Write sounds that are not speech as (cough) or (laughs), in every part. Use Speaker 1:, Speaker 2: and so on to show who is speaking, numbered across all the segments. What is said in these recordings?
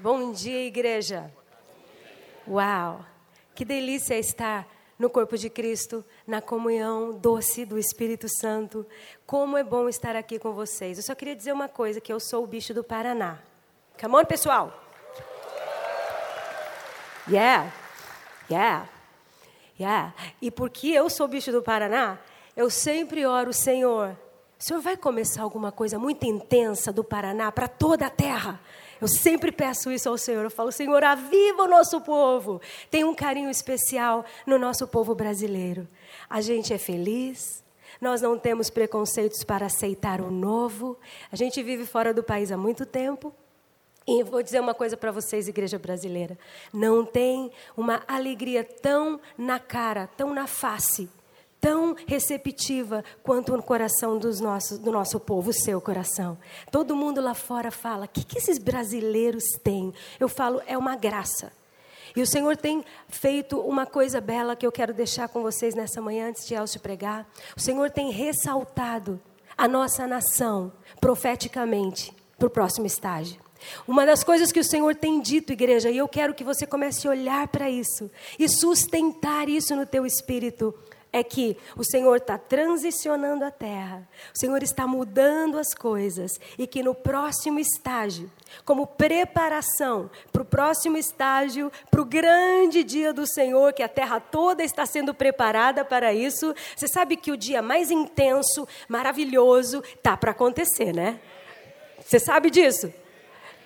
Speaker 1: Bom dia, igreja. Uau! Que delícia estar no corpo de Cristo, na comunhão doce do Espírito Santo. Como é bom estar aqui com vocês. Eu só queria dizer uma coisa, que eu sou o bicho do Paraná. Come on, pessoal. Yeah. Yeah. Yeah. E porque eu sou o bicho do Paraná, eu sempre oro, Senhor, o Senhor vai começar alguma coisa muito intensa do Paraná para toda a terra. Eu sempre peço isso ao Senhor. Eu falo, Senhor, aviva o nosso povo. Tem um carinho especial no nosso povo brasileiro. A gente é feliz. Nós não temos preconceitos para aceitar o novo. A gente vive fora do país há muito tempo. E vou dizer uma coisa para vocês, igreja brasileira: não tem uma alegria tão na cara, tão na face, tão receptiva quanto no coração dos nossos, do nosso povo, o seu coração. Todo mundo lá fora fala: o que, que esses brasileiros têm? Eu falo: é uma graça. E o Senhor tem feito uma coisa bela que eu quero deixar com vocês nessa manhã, antes de Elcio pregar. O Senhor tem ressaltado a nossa nação profeticamente para o próximo estágio. Uma das coisas que o Senhor tem dito, igreja, e eu quero que você comece a olhar para isso e sustentar isso no teu espírito é que o Senhor está transicionando a terra, o Senhor está mudando as coisas e que no próximo estágio, como preparação para o próximo estágio, para o grande dia do Senhor, que a terra toda está sendo preparada para isso, você sabe que o dia mais intenso, maravilhoso, está para acontecer, né? Você sabe disso?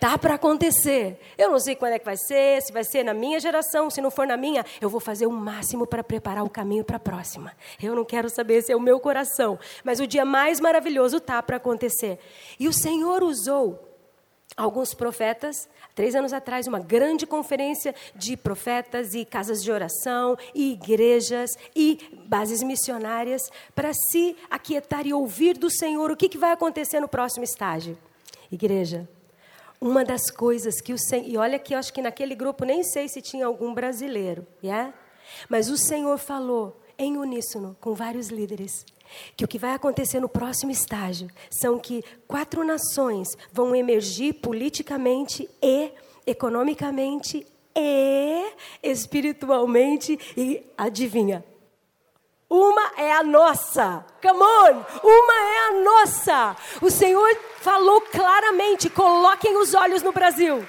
Speaker 1: Tá para acontecer. Eu não sei quando é que vai ser, se vai ser na minha geração, se não for na minha, eu vou fazer o máximo para preparar o caminho para a próxima. Eu não quero saber se é o meu coração, mas o dia mais maravilhoso tá para acontecer. E o Senhor usou alguns profetas, três anos atrás, uma grande conferência de profetas e casas de oração, e igrejas e bases missionárias, para se aquietar e ouvir do Senhor o que, que vai acontecer no próximo estágio. Igreja, uma das coisas que o Senhor. E olha que eu acho que naquele grupo nem sei se tinha algum brasileiro, yeah? mas o Senhor falou em uníssono com vários líderes que o que vai acontecer no próximo estágio são que quatro nações vão emergir politicamente e economicamente e espiritualmente e adivinha uma é a nossa. Come on! Uma é a nossa. O Senhor falou claramente: coloquem os olhos no Brasil.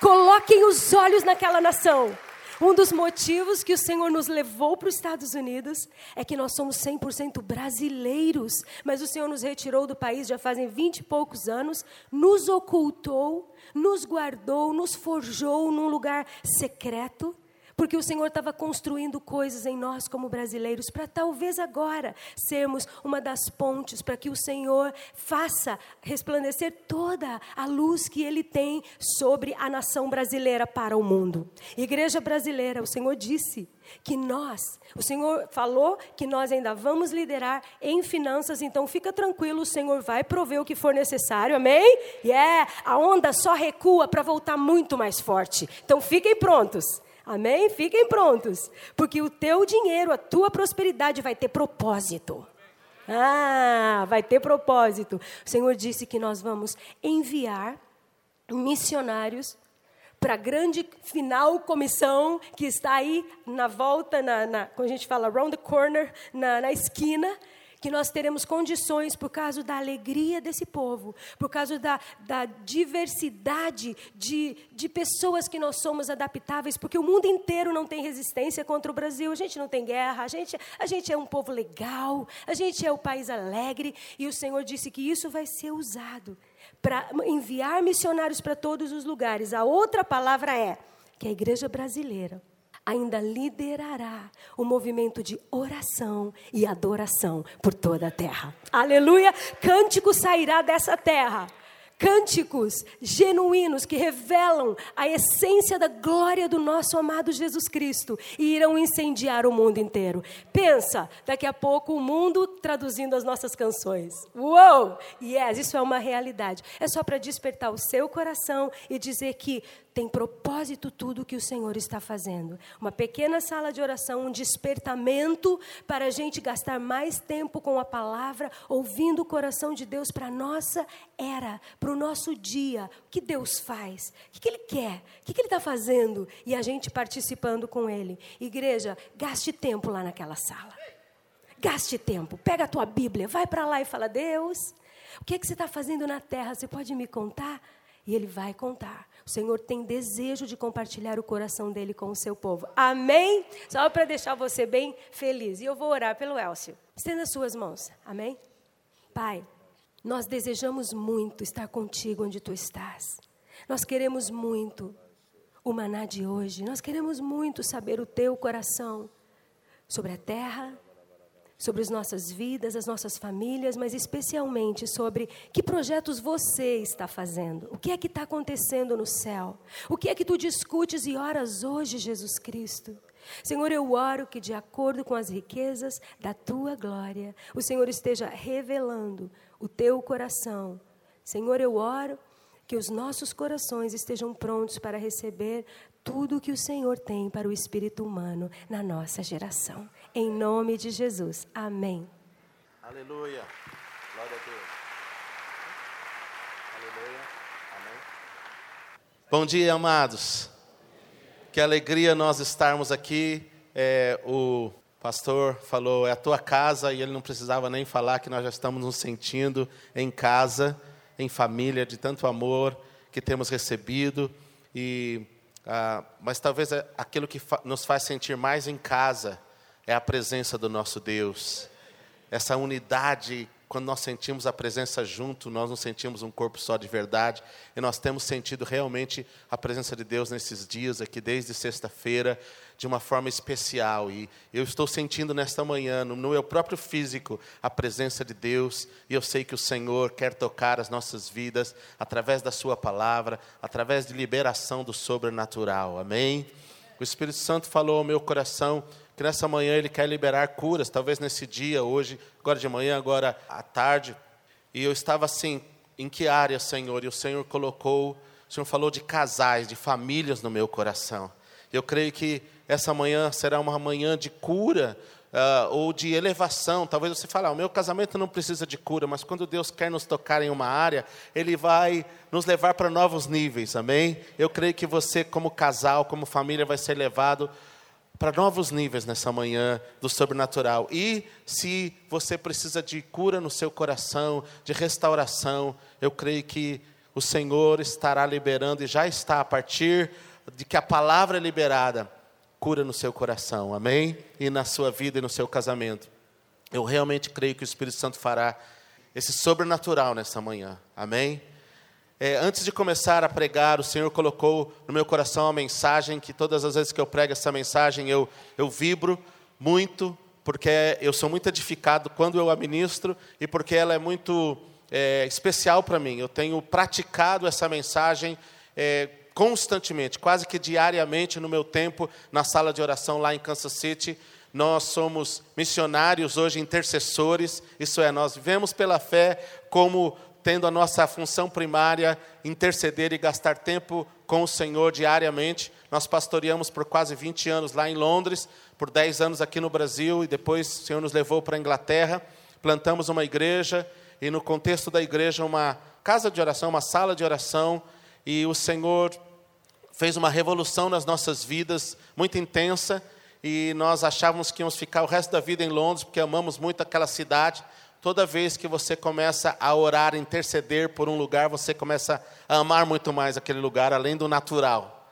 Speaker 1: Coloquem os olhos naquela nação. Um dos motivos que o Senhor nos levou para os Estados Unidos é que nós somos 100% brasileiros, mas o Senhor nos retirou do país já fazem 20 e poucos anos, nos ocultou, nos guardou, nos forjou num lugar secreto porque o Senhor estava construindo coisas em nós como brasileiros, para talvez agora sermos uma das pontes para que o Senhor faça resplandecer toda a luz que Ele tem sobre a nação brasileira para o mundo. Igreja brasileira, o Senhor disse que nós, o Senhor falou que nós ainda vamos liderar em finanças, então fica tranquilo, o Senhor vai prover o que for necessário, amém? E yeah, é, a onda só recua para voltar muito mais forte. Então fiquem prontos. Amém? Fiquem prontos, porque o teu dinheiro, a tua prosperidade vai ter propósito. Ah, vai ter propósito. O Senhor disse que nós vamos enviar missionários para a grande final comissão que está aí na volta, na, na, quando a gente fala around the corner, na, na esquina, que nós teremos condições, por causa da alegria desse povo, por causa da, da diversidade de, de pessoas que nós somos adaptáveis, porque o mundo inteiro não tem resistência contra o Brasil, a gente não tem guerra, a gente, a gente é um povo legal, a gente é o país alegre, e o Senhor disse que isso vai ser usado para enviar missionários para todos os lugares. A outra palavra é que a igreja brasileira ainda liderará o movimento de oração e adoração por toda a terra. Aleluia! Cântico sairá dessa terra. Cânticos genuínos que revelam a essência da glória do nosso amado Jesus Cristo e irão incendiar o mundo inteiro. Pensa, daqui a pouco o mundo traduzindo as nossas canções. Uou! Yes, isso é uma realidade. É só para despertar o seu coração e dizer que tem propósito tudo que o Senhor está fazendo. Uma pequena sala de oração, um despertamento para a gente gastar mais tempo com a palavra, ouvindo o coração de Deus para a nossa era, para o nosso dia. O que Deus faz? O que Ele quer? O que Ele está fazendo? E a gente participando com Ele. Igreja, gaste tempo lá naquela sala. Gaste tempo. Pega a tua Bíblia, vai para lá e fala: Deus, o que, é que você está fazendo na terra? Você pode me contar? E ele vai contar. O Senhor tem desejo de compartilhar o coração dele com o seu povo. Amém? Só para deixar você bem feliz. E eu vou orar pelo Elcio. Estenda as suas mãos. Amém? Pai, nós desejamos muito estar contigo onde tu estás. Nós queremos muito o maná de hoje. Nós queremos muito saber o teu coração sobre a terra, sobre as nossas vidas, as nossas famílias, mas especialmente sobre que projetos você está fazendo. O que é que está acontecendo no céu? O que é que tu discutes e oras hoje, Jesus Cristo? Senhor, eu oro que, de acordo com as riquezas da tua glória, o Senhor esteja revelando o teu coração. Senhor, eu oro que os nossos corações estejam prontos para receber tudo que o Senhor tem para o espírito humano na nossa geração. Em nome de Jesus. Amém.
Speaker 2: Aleluia. Glória a Deus. Aleluia. Amém. Bom dia, amados. Que alegria nós estarmos aqui. É, o pastor falou, é a tua casa, e ele não precisava nem falar que nós já estamos nos sentindo em casa, em família, de tanto amor que temos recebido. E, ah, mas talvez é aquilo que fa nos faz sentir mais em casa é a presença do nosso Deus. Essa unidade, quando nós sentimos a presença junto, nós não sentimos um corpo só de verdade, e nós temos sentido realmente a presença de Deus nesses dias aqui, desde sexta-feira, de uma forma especial. E eu estou sentindo nesta manhã, no meu próprio físico, a presença de Deus, e eu sei que o Senhor quer tocar as nossas vidas através da Sua palavra, através de liberação do sobrenatural. Amém? O Espírito Santo falou ao meu coração que nessa manhã Ele quer liberar curas, talvez nesse dia, hoje, agora de manhã, agora à tarde. E eu estava assim, em que área, Senhor? E o Senhor colocou, o Senhor falou de casais, de famílias no meu coração. Eu creio que essa manhã será uma manhã de cura, Uh, ou de elevação. Talvez você fale, ah, o meu casamento não precisa de cura, mas quando Deus quer nos tocar em uma área, Ele vai nos levar para novos níveis, amém? Eu creio que você, como casal, como família, vai ser levado para novos níveis nessa manhã do sobrenatural. E se você precisa de cura no seu coração, de restauração, eu creio que o Senhor estará liberando e já está a partir de que a palavra é liberada, cura no seu coração. Amém? E na sua vida e no seu casamento. Eu realmente creio que o Espírito Santo fará esse sobrenatural nessa manhã. Amém? É, antes de começar a pregar, o Senhor colocou no meu coração uma mensagem que todas as vezes que eu prego essa mensagem eu, eu vibro muito, porque eu sou muito edificado quando eu a ministro e porque ela é muito é, especial para mim. Eu tenho praticado essa mensagem é, constantemente, quase que diariamente no meu tempo na sala de oração lá em Kansas City. Nós somos missionários hoje, intercessores, isso é, nós vivemos pela fé como tendo a nossa função primária interceder e gastar tempo com o Senhor diariamente. Nós pastoreamos por quase 20 anos lá em Londres, por 10 anos aqui no Brasil, e depois o Senhor nos levou para a Inglaterra. Plantamos uma igreja, e no contexto da igreja, uma casa de oração, uma sala de oração, e o Senhor fez uma revolução nas nossas vidas, muito intensa, e nós achávamos que íamos ficar o resto da vida em Londres, porque amamos muito aquela cidade, Toda vez que você começa a orar, interceder por um lugar, você começa a amar muito mais aquele lugar, além do natural.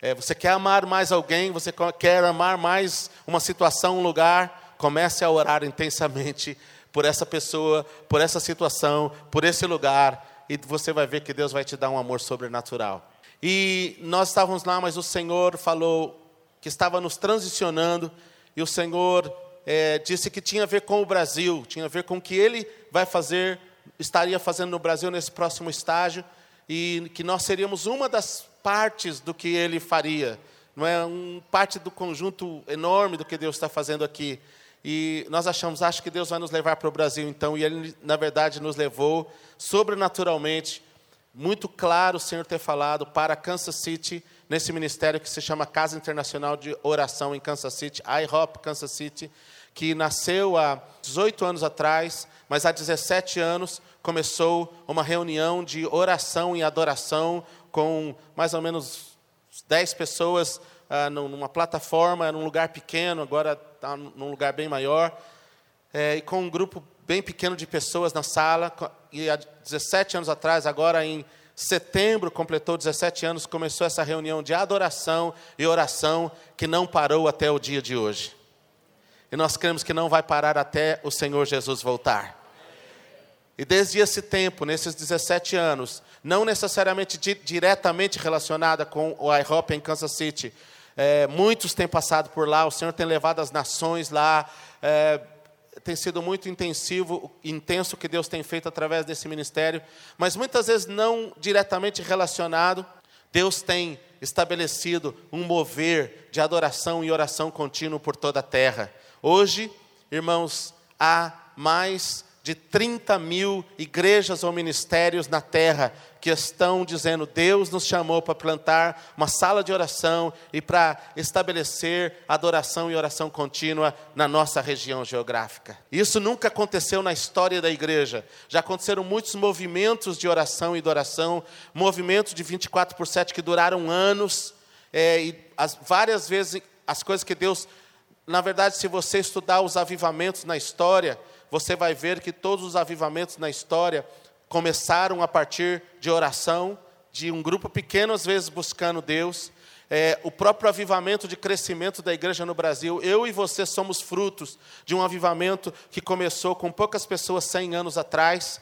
Speaker 2: É, você quer amar mais alguém, você quer amar mais uma situação, um lugar, comece a orar intensamente por essa pessoa, por essa situação, por esse lugar, e você vai ver que Deus vai te dar um amor sobrenatural. E nós estávamos lá, mas o Senhor falou que estava nos transicionando, e o Senhor é, disse que tinha a ver com o Brasil, tinha a ver com o que ele vai fazer, estaria fazendo no Brasil nesse próximo estágio, e que nós seríamos uma das partes do que ele faria, não é? Um parte do conjunto enorme do que Deus está fazendo aqui. E nós achamos, acho que Deus vai nos levar para o Brasil então, e ele na verdade nos levou sobrenaturalmente muito claro o Senhor ter falado para Kansas City, nesse ministério que se chama Casa Internacional de Oração em Kansas City, IHOP Kansas City, que nasceu há 18 anos atrás, mas há 17 anos começou uma reunião de oração e adoração com mais ou menos 10 pessoas ah, numa plataforma, num lugar pequeno, agora está num lugar bem maior, é, e com um grupo bem pequeno de pessoas na sala, e há 17 anos atrás, agora em setembro, completou 17 anos, começou essa reunião de adoração e oração que não parou até o dia de hoje. E nós cremos que não vai parar até o Senhor Jesus voltar. E desde esse tempo, nesses 17 anos, não necessariamente di diretamente relacionada com o IHOP em Kansas City, é, muitos têm passado por lá, o Senhor tem levado as nações lá, é, tem sido muito intensivo, intenso o que Deus tem feito através desse ministério, mas muitas vezes não diretamente relacionado. Deus tem estabelecido um mover de adoração e oração contínuo por toda a terra. Hoje, irmãos, há mais de 30 mil igrejas ou ministérios na terra que estão dizendo: Deus nos chamou para plantar uma sala de oração e para estabelecer adoração e oração contínua na nossa região geográfica. Isso nunca aconteceu na história da igreja. Já aconteceram muitos movimentos de oração e adoração, movimentos de 24 por 7 que duraram anos, é, e as, várias vezes as coisas que Deus. Na verdade, se você estudar os avivamentos na história, você vai ver que todos os avivamentos na história começaram a partir de oração, de um grupo pequeno, às vezes buscando Deus. É, o próprio avivamento de crescimento da igreja no Brasil, eu e você somos frutos de um avivamento que começou com poucas pessoas 100 anos atrás,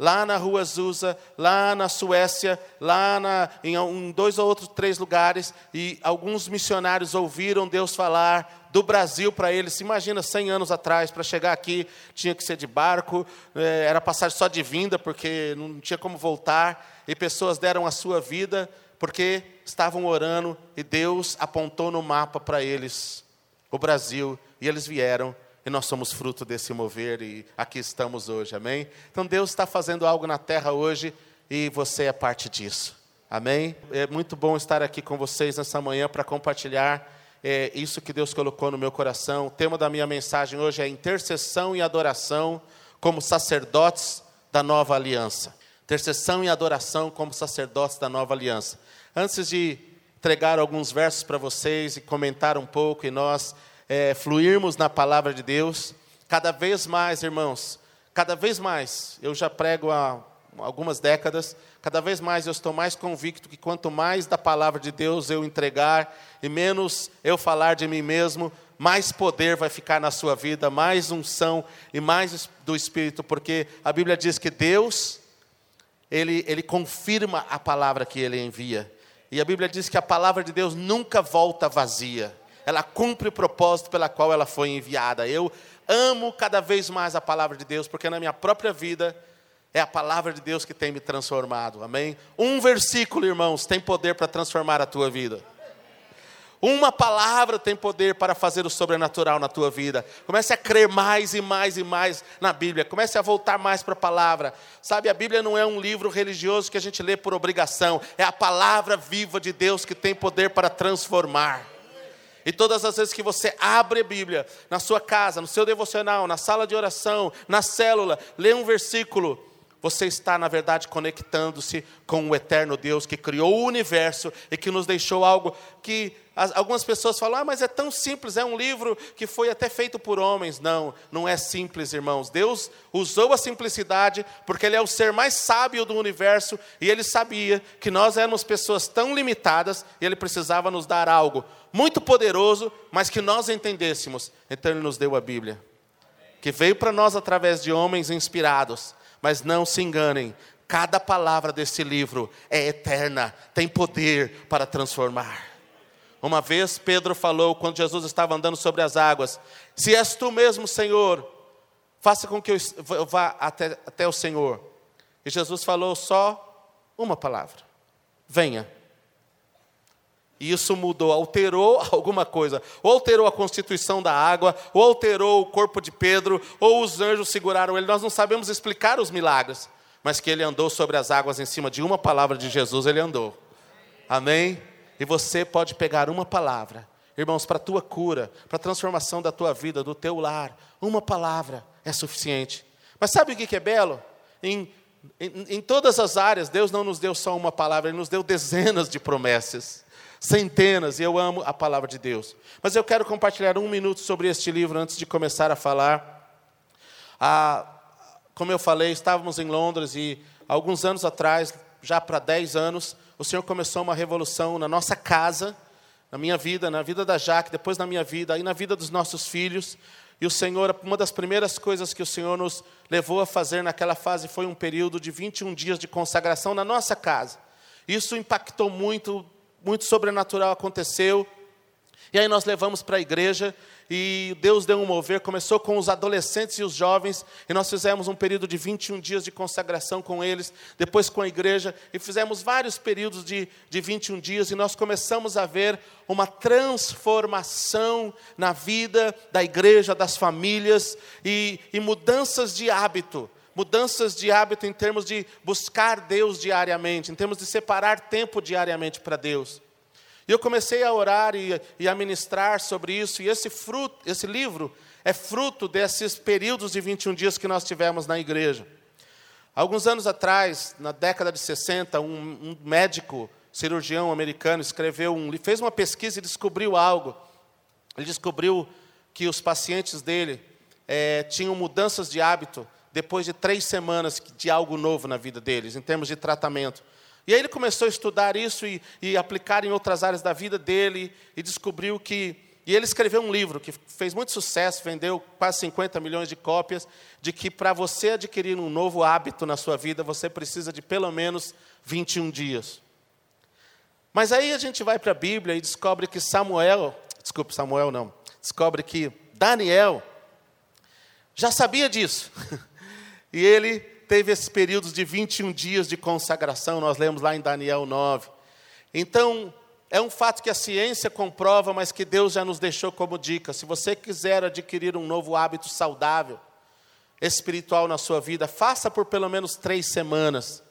Speaker 2: lá na rua Azusa, lá na Suécia, lá na, em um, dois ou outros três lugares, e alguns missionários ouviram Deus falar do Brasil para eles. Imagina 100 anos atrás, para chegar aqui tinha que ser de barco, é, era passagem só de vinda, porque não tinha como voltar, e pessoas deram a sua vida porque estavam orando e Deus apontou no mapa para eles o Brasil, e eles vieram e nós somos fruto desse mover e aqui estamos hoje, amém? Então Deus está fazendo algo na terra hoje e você é parte disso, amém? É muito bom estar aqui com vocês nessa manhã para compartilhar é, isso que Deus colocou no meu coração. O tema da minha mensagem hoje é intercessão e adoração como sacerdotes da nova aliança. Intercessão e adoração como sacerdotes da nova aliança. Antes de entregar alguns versos para vocês e comentar um pouco e nós é, fluirmos na palavra de Deus. Cada vez mais, irmãos, cada vez mais, eu já prego há algumas décadas, cada vez mais eu estou mais convicto que quanto mais da palavra de Deus eu entregar e menos eu falar de mim mesmo, mais poder vai ficar na sua vida, mais unção e mais do Espírito, porque a Bíblia diz que Deus, ele, ele confirma a palavra que ele envia. E a Bíblia diz que a palavra de Deus nunca volta vazia ela cumpre o propósito pela qual ela foi enviada. Eu amo cada vez mais a palavra de Deus, porque na minha própria vida é a palavra de Deus que tem me transformado. Amém? Um versículo, irmãos, tem poder para transformar a tua vida. Uma palavra tem poder para fazer o sobrenatural na tua vida. Comece a crer mais e mais e mais na Bíblia. Comece a voltar mais para a palavra. Sabe, a Bíblia não é um livro religioso que a gente lê por obrigação. É a palavra viva de Deus que tem poder para transformar. E todas as vezes que você abre a Bíblia, na sua casa, no seu devocional, na sala de oração, na célula, lê um versículo, você está, na verdade, conectando-se com o eterno Deus que criou o universo e que nos deixou algo que algumas pessoas falam, ah, mas é tão simples, é um livro que foi até feito por homens. Não, não é simples, irmãos. Deus usou a simplicidade porque Ele é o ser mais sábio do universo e Ele sabia que nós éramos pessoas tão limitadas e Ele precisava nos dar algo muito poderoso, mas que nós entendêssemos. Então Ele nos deu a Bíblia, que veio para nós através de homens inspirados mas não se enganem, cada palavra desse livro é eterna, tem poder para transformar. Uma vez Pedro falou, quando Jesus estava andando sobre as águas: Se és tu mesmo, Senhor, faça com que eu vá até, até o Senhor. E Jesus falou só uma palavra: Venha. E isso mudou, alterou (laughs) alguma coisa. Ou alterou a constituição da água, ou alterou o corpo de Pedro, ou os anjos seguraram ele. Nós não sabemos explicar os milagres. mas que ele andou sobre as águas em cima de uma palavra de Jesus, ele andou. Amém? E você pode pegar uma palavra, irmãos, para a tua cura, para a transformação da tua vida, do teu lar, uma palavra é suficiente. Mas sabe o que é belo? Em, em, em todas as áreas, Deus não nos deu só uma palavra, Ele nos deu dezenas de promessas centenas, e eu amo a palavra de Deus. Mas eu quero compartilhar um minuto sobre este livro antes de começar a falar. Ah, como eu falei, estávamos em Londres e alguns anos atrás, já para 10 anos, o Senhor começou uma revolução na nossa casa, na minha vida, na vida da Jaque, depois na minha vida, aí na vida dos nossos filhos. E o Senhor, uma das primeiras coisas que o Senhor nos levou a fazer naquela fase foi um período de 21 dias de consagração na nossa casa. Isso impactou muito muito sobrenatural aconteceu. E aí nós levamos para a igreja e Deus deu um mover, começou com os adolescentes e os jovens, e nós fizemos um período de 21 dias de consagração com eles, depois com a igreja, e fizemos vários períodos de, de 21 dias, e nós começamos a ver uma transformação na vida da igreja, das famílias, e, e mudanças de hábito mudanças de hábito em termos de buscar Deus diariamente, em termos de separar tempo diariamente para Deus. E eu comecei a orar e, e a ministrar sobre isso, e esse, fruto, esse livro é fruto desses períodos de 21 dias que nós tivemos na igreja. Alguns anos atrás, na década de 60, um, um médico cirurgião americano escreveu um, fez uma pesquisa e descobriu algo. Ele descobriu que os pacientes dele é, tinham mudanças de hábito depois de três semanas de algo novo na vida deles, em termos de tratamento. E aí ele começou a estudar isso e, e aplicar em outras áreas da vida dele, e descobriu que. E ele escreveu um livro que fez muito sucesso, vendeu quase 50 milhões de cópias, de que para você adquirir um novo hábito na sua vida, você precisa de pelo menos 21 dias. Mas aí a gente vai para a Bíblia e descobre que Samuel, desculpe, Samuel não, descobre que Daniel já sabia disso. (laughs) E ele teve esses períodos de 21 dias de consagração, nós lemos lá em Daniel 9. Então, é um fato que a ciência comprova, mas que Deus já nos deixou como dica. Se você quiser adquirir um novo hábito saudável, espiritual na sua vida, faça por pelo menos três semanas.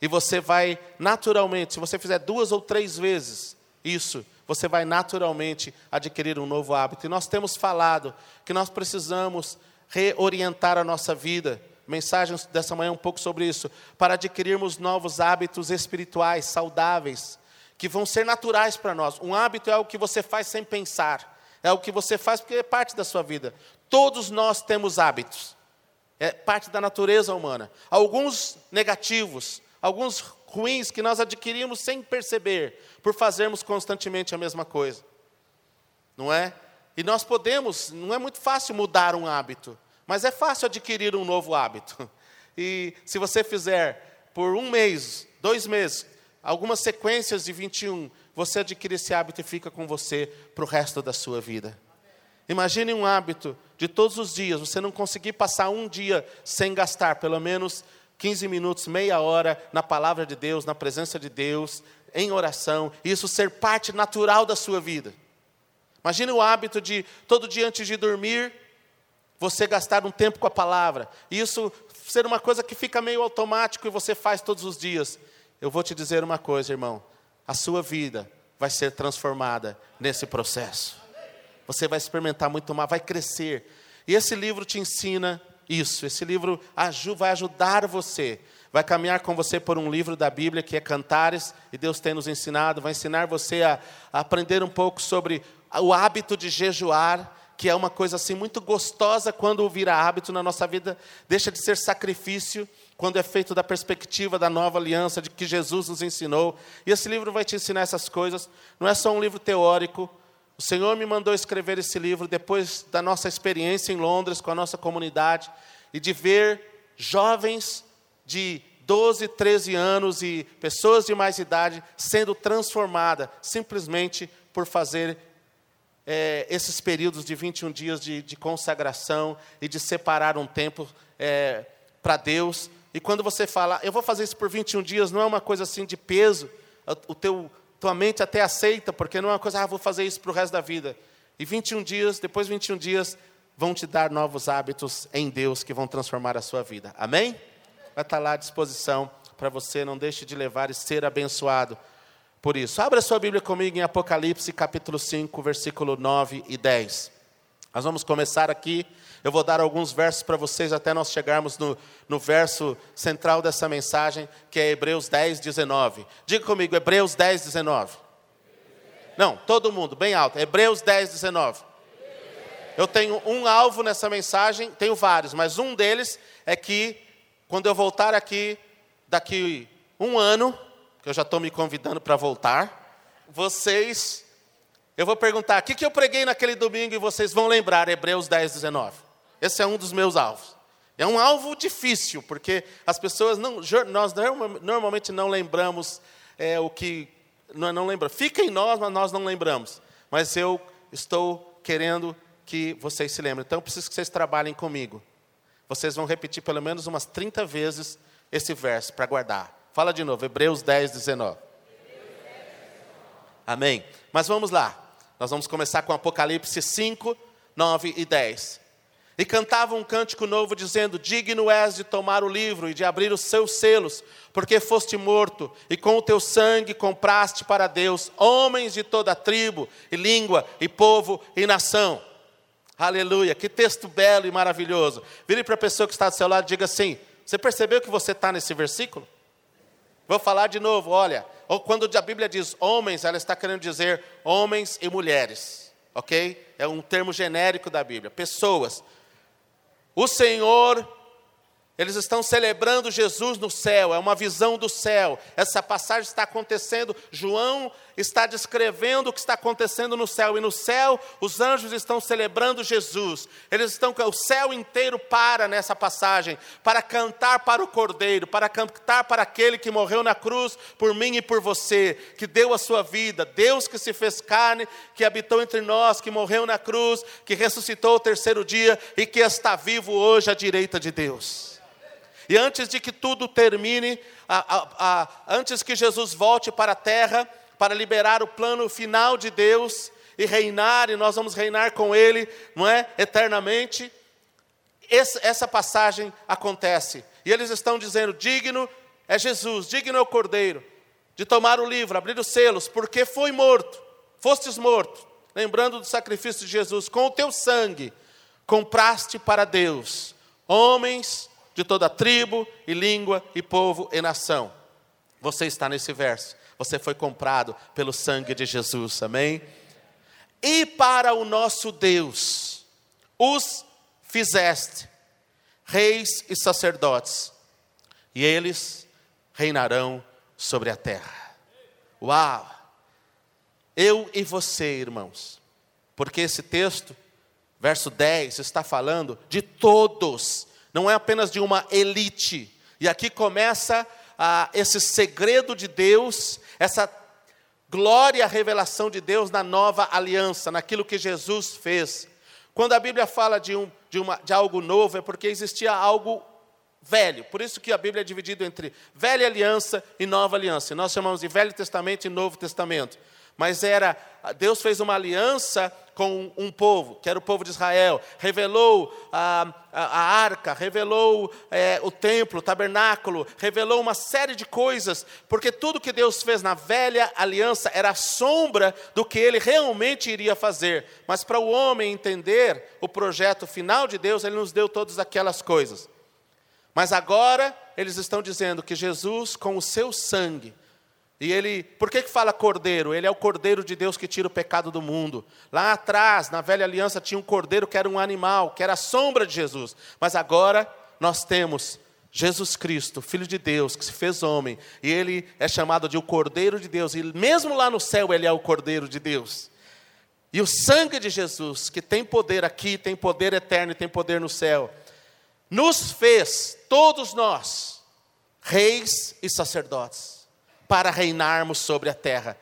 Speaker 2: E você vai naturalmente, se você fizer duas ou três vezes isso, você vai naturalmente adquirir um novo hábito. E nós temos falado que nós precisamos reorientar a nossa vida mensagem dessa manhã um pouco sobre isso, para adquirirmos novos hábitos espirituais, saudáveis, que vão ser naturais para nós. Um hábito é o que você faz sem pensar, é o que você faz porque é parte da sua vida. Todos nós temos hábitos, é parte da natureza humana. Alguns negativos, alguns ruins que nós adquirimos sem perceber, por fazermos constantemente a mesma coisa. Não é? E nós podemos, não é muito fácil mudar um hábito. Mas é fácil adquirir um novo hábito. (laughs) E se você fizer por um mês, dois meses, algumas sequências de 21, você adquire esse hábito e fica com você para o resto da sua vida. Imagine um hábito de todos os dias, você não conseguir passar um dia sem gastar pelo menos 15 minutos, meia hora na palavra de Deus, na presença de Deus, em oração, e isso ser parte natural da sua vida. Imagine o hábito de todo dia antes de dormir, você gastar um tempo com a palavra, isso ser uma coisa que fica meio automático e você faz todos os dias. Eu vou te dizer uma coisa, irmão: a sua vida vai ser transformada nesse processo. Você vai experimentar muito mais, vai crescer. E esse livro te ensina isso. Esse livro vai ajudar você, vai caminhar com você por um livro da Bíblia que é Cantares, e Deus tem nos ensinado, vai ensinar você a, a aprender um pouco sobre o hábito de jejuar que é uma coisa assim muito gostosa quando vira hábito na nossa vida, deixa de ser sacrifício quando é feito da perspectiva da nova aliança de que Jesus nos ensinou. E esse livro vai te ensinar essas coisas. Não é só um livro teórico. O Senhor me mandou escrever esse livro depois da nossa experiência em Londres com a nossa comunidade e de ver jovens de 12, 13 anos e pessoas de mais idade sendo transformadas simplesmente por fazer é, esses períodos de 21 dias de, de, consagração e de separar um tempo é, para Deus. E quando você fala, eu vou fazer isso por 21 dias, não é uma coisa assim de peso, o teu, tua mente até aceita, porque não é uma coisa, ah, vou fazer isso para o resto da vida. E 21 dias, depois de 21 dias, vão te dar novos hábitos em Deus que vão transformar a sua vida. Amém? vai estar lá à disposição para você. Não deixe de levar e ser abençoado por isso. Abra sua Bíblia comigo em Apocalipse, capítulo 5, versículo 9 e 10. Nós vamos começar aqui. Eu vou dar alguns versos para vocês até nós chegarmos no, no verso central dessa mensagem, que é Hebreus 10, 19. Diga comigo, Hebreus 10, 19. Não, todo mundo, bem alto. Hebreus 10, 19. Eu tenho um alvo nessa mensagem, tenho vários, mas um deles é que, quando eu voltar aqui, daqui um ano, eu já estou me convidando para voltar, vocês, eu vou perguntar, o que, que eu preguei naquele domingo e vocês vão lembrar, Hebreus 10, 19. Esse é um dos meus alvos. É um alvo difícil, porque as pessoas não, nós normalmente não lembramos é, o que não, não lembra. Fica em nós, mas nós não lembramos. Mas eu estou querendo que vocês se lembrem. Então, eu preciso que vocês trabalhem comigo. Vocês vão repetir pelo menos umas 30 vezes esse verso para guardar. Fala de novo, Hebreus 10, 19. Amém. Mas vamos lá. Nós vamos começar com Apocalipse 5, 9 e 10. E cantava um cântico novo, dizendo: Digno és de tomar o livro e de abrir os seus selos, porque foste morto, e com o teu sangue compraste para Deus homens de toda tribo, e língua, e povo, e nação. Aleluia, que texto belo e maravilhoso. Vire para a pessoa que está do seu lado e diga assim: Você percebeu que você está nesse versículo? Vou falar de novo, olha. Quando a Bíblia diz homens, ela está querendo dizer homens e mulheres, ok? É um termo genérico da Bíblia. Pessoas, o Senhor, eles estão celebrando Jesus no céu, é uma visão do céu. Essa passagem está acontecendo, João está descrevendo o que está acontecendo no céu, e no céu os anjos estão celebrando Jesus. Eles estão, o céu inteiro para nessa passagem, para cantar para o Cordeiro, para cantar para aquele que morreu na cruz por mim e por você, que deu a sua vida, Deus que se fez carne, que habitou entre nós, que morreu na cruz, que ressuscitou o terceiro dia e que está vivo hoje à direita de Deus. E antes de que tudo termine, a, a, a, antes que Jesus volte para a terra, para liberar o plano final de Deus e reinar, e nós vamos reinar com Ele, não é? Eternamente. Esse, essa passagem acontece. E eles estão dizendo: digno é Jesus, digno é o Cordeiro, de tomar o livro, abrir os selos, porque foi morto, fostes morto, lembrando do sacrifício de Jesus, com o teu sangue compraste para Deus homens de toda tribo e língua e povo e nação. Você está nesse verso. Você foi comprado pelo sangue de Jesus, amém? E para o nosso Deus, os fizeste reis e sacerdotes, e eles reinarão sobre a terra. Uau! Eu e você, irmãos, porque esse texto, verso 10, está falando de todos, não é apenas de uma elite. E aqui começa ah, esse segredo de Deus, essa glória, revelação de Deus na nova aliança, naquilo que Jesus fez. Quando a Bíblia fala de, um, de, uma, de algo novo, é porque existia algo velho. Por isso que a Bíblia é dividida entre velha aliança e nova aliança. Nós chamamos de Velho Testamento e Novo Testamento mas era Deus fez uma aliança com um povo, que era o povo de Israel, revelou a, a, a arca, revelou é, o templo, o tabernáculo, revelou uma série de coisas, porque tudo que Deus fez na velha aliança era a sombra do que ele realmente iria fazer. Mas para o homem entender o projeto final de Deus, ele nos deu todas aquelas coisas. Mas agora eles estão dizendo que Jesus, com o seu sangue, e ele, por que, que fala cordeiro? Ele é o cordeiro de Deus que tira o pecado do mundo. Lá atrás, na velha aliança, tinha um cordeiro que era um animal, que era a sombra de Jesus. Mas agora nós temos Jesus Cristo, Filho de Deus, que se fez homem, e ele é chamado de o Cordeiro de Deus, e mesmo lá no céu ele é o Cordeiro de Deus. E o sangue de Jesus, que tem poder aqui, tem poder eterno e tem poder no céu, nos fez, todos nós, reis e sacerdotes para reinarmos sobre a terra.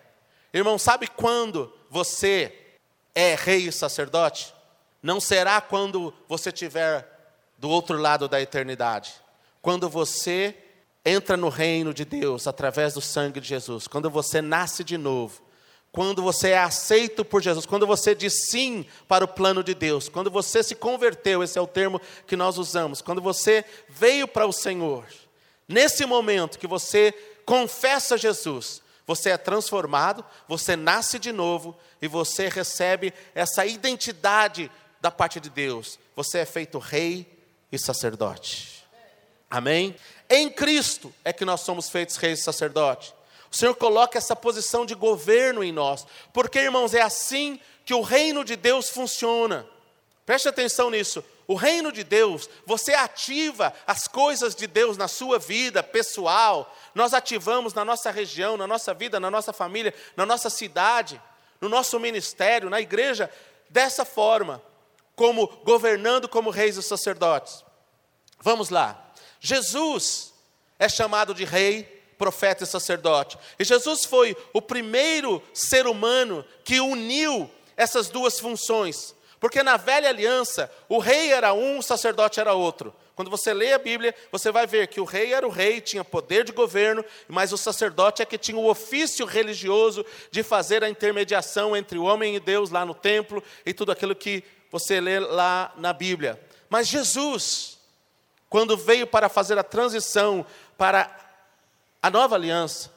Speaker 2: Irmão, sabe quando você é rei e sacerdote? Não será quando você estiver do outro lado da eternidade. Quando você entra no reino de Deus através do sangue de Jesus, quando você nasce de novo, quando você é aceito por Jesus, quando você diz sim para o plano de Deus, quando você se converteu, esse é o termo que nós usamos, quando você veio para o Senhor, Nesse momento que você confessa Jesus, você é transformado, você nasce de novo e você recebe essa identidade da parte de Deus. Você é feito rei e sacerdote. Amém? Em Cristo é que nós somos feitos reis e sacerdote. O Senhor coloca essa posição de governo em nós, porque, irmãos, é assim que o reino de Deus funciona. Preste atenção nisso. O reino de Deus, você ativa as coisas de Deus na sua vida pessoal, nós ativamos na nossa região, na nossa vida, na nossa família, na nossa cidade, no nosso ministério, na igreja, dessa forma, como governando como reis e sacerdotes. Vamos lá. Jesus é chamado de rei, profeta e sacerdote. E Jesus foi o primeiro ser humano que uniu essas duas funções. Porque na velha aliança, o rei era um, o sacerdote era outro. Quando você lê a Bíblia, você vai ver que o rei era o rei, tinha poder de governo, mas o sacerdote é que tinha o ofício religioso de fazer a intermediação entre o homem e Deus lá no templo e tudo aquilo que você lê lá na Bíblia. Mas Jesus, quando veio para fazer a transição para a nova aliança,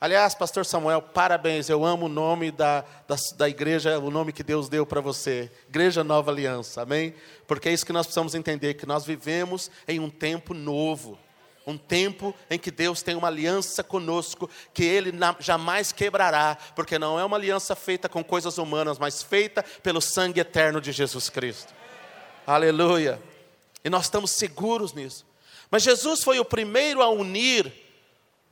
Speaker 2: Aliás, Pastor Samuel, parabéns. Eu amo o nome da, da, da igreja, o nome que Deus deu para você. Igreja Nova Aliança, amém? Porque é isso que nós precisamos entender: que nós vivemos em um tempo novo. Um tempo em que Deus tem uma aliança conosco, que Ele jamais quebrará, porque não é uma aliança feita com coisas humanas, mas feita pelo sangue eterno de Jesus Cristo. Aleluia. E nós estamos seguros nisso. Mas Jesus foi o primeiro a unir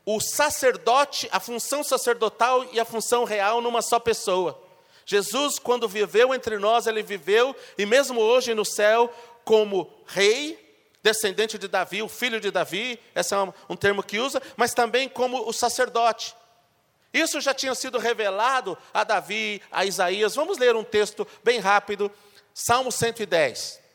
Speaker 2: o sacerdote, a função sacerdotal e a função real numa só pessoa. Jesus, quando viveu entre nós, ele viveu, e mesmo hoje no céu, como rei, descendente de Davi, o filho de Davi, esse é um, um termo que usa, mas também como o sacerdote. Isso já tinha sido revelado a Davi, a Isaías. Vamos ler um texto bem rápido, Salmo 110.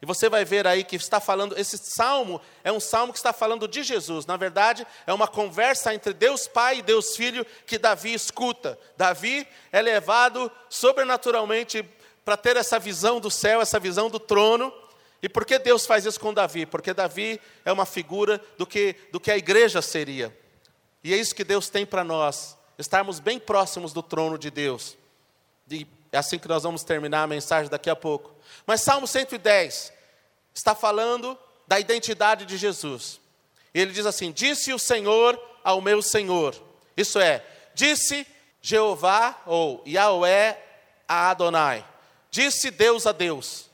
Speaker 2: E você vai ver aí que está falando, esse salmo é um salmo que está falando de Jesus. Na verdade, é uma conversa entre Deus Pai e Deus Filho que Davi escuta. Davi é levado sobrenaturalmente para ter essa visão do céu, essa visão do trono. E por que Deus faz isso com Davi? Porque Davi é uma figura do que, do que a igreja seria. E é isso que Deus tem para nós, estarmos bem próximos do trono de Deus. E é assim que nós vamos terminar a mensagem daqui a pouco. Mas Salmo 110 está falando da identidade de Jesus. Ele diz assim: Disse o Senhor ao meu Senhor. Isso é, disse Jeová ou Yahweh a Adonai. Disse Deus a Deus.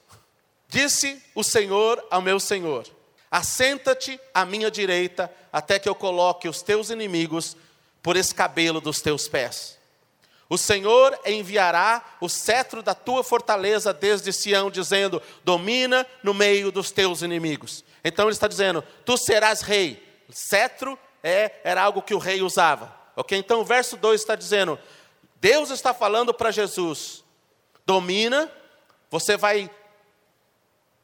Speaker 2: Disse o Senhor ao meu Senhor: Assenta-te à minha direita, até que eu coloque os teus inimigos por escabelo dos teus pés. O Senhor enviará o cetro da tua fortaleza desde Sião, dizendo: domina no meio dos teus inimigos. Então ele está dizendo: tu serás rei. Cetro é, era algo que o rei usava. Ok? Então o verso 2 está dizendo: Deus está falando para Jesus: domina, você vai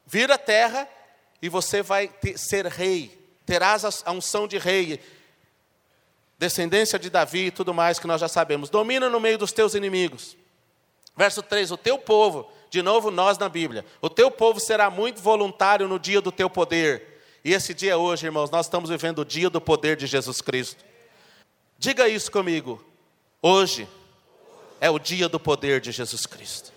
Speaker 2: vir à terra e você vai ter, ser rei, terás a unção de rei descendência de Davi e tudo mais que nós já sabemos. Domina no meio dos teus inimigos. Verso 3: O teu povo, de novo nós na Bíblia, o teu povo será muito voluntário no dia do teu poder. E esse dia hoje, irmãos, nós estamos vivendo o dia do poder de Jesus Cristo. Diga isso comigo. Hoje é o dia do poder de Jesus Cristo.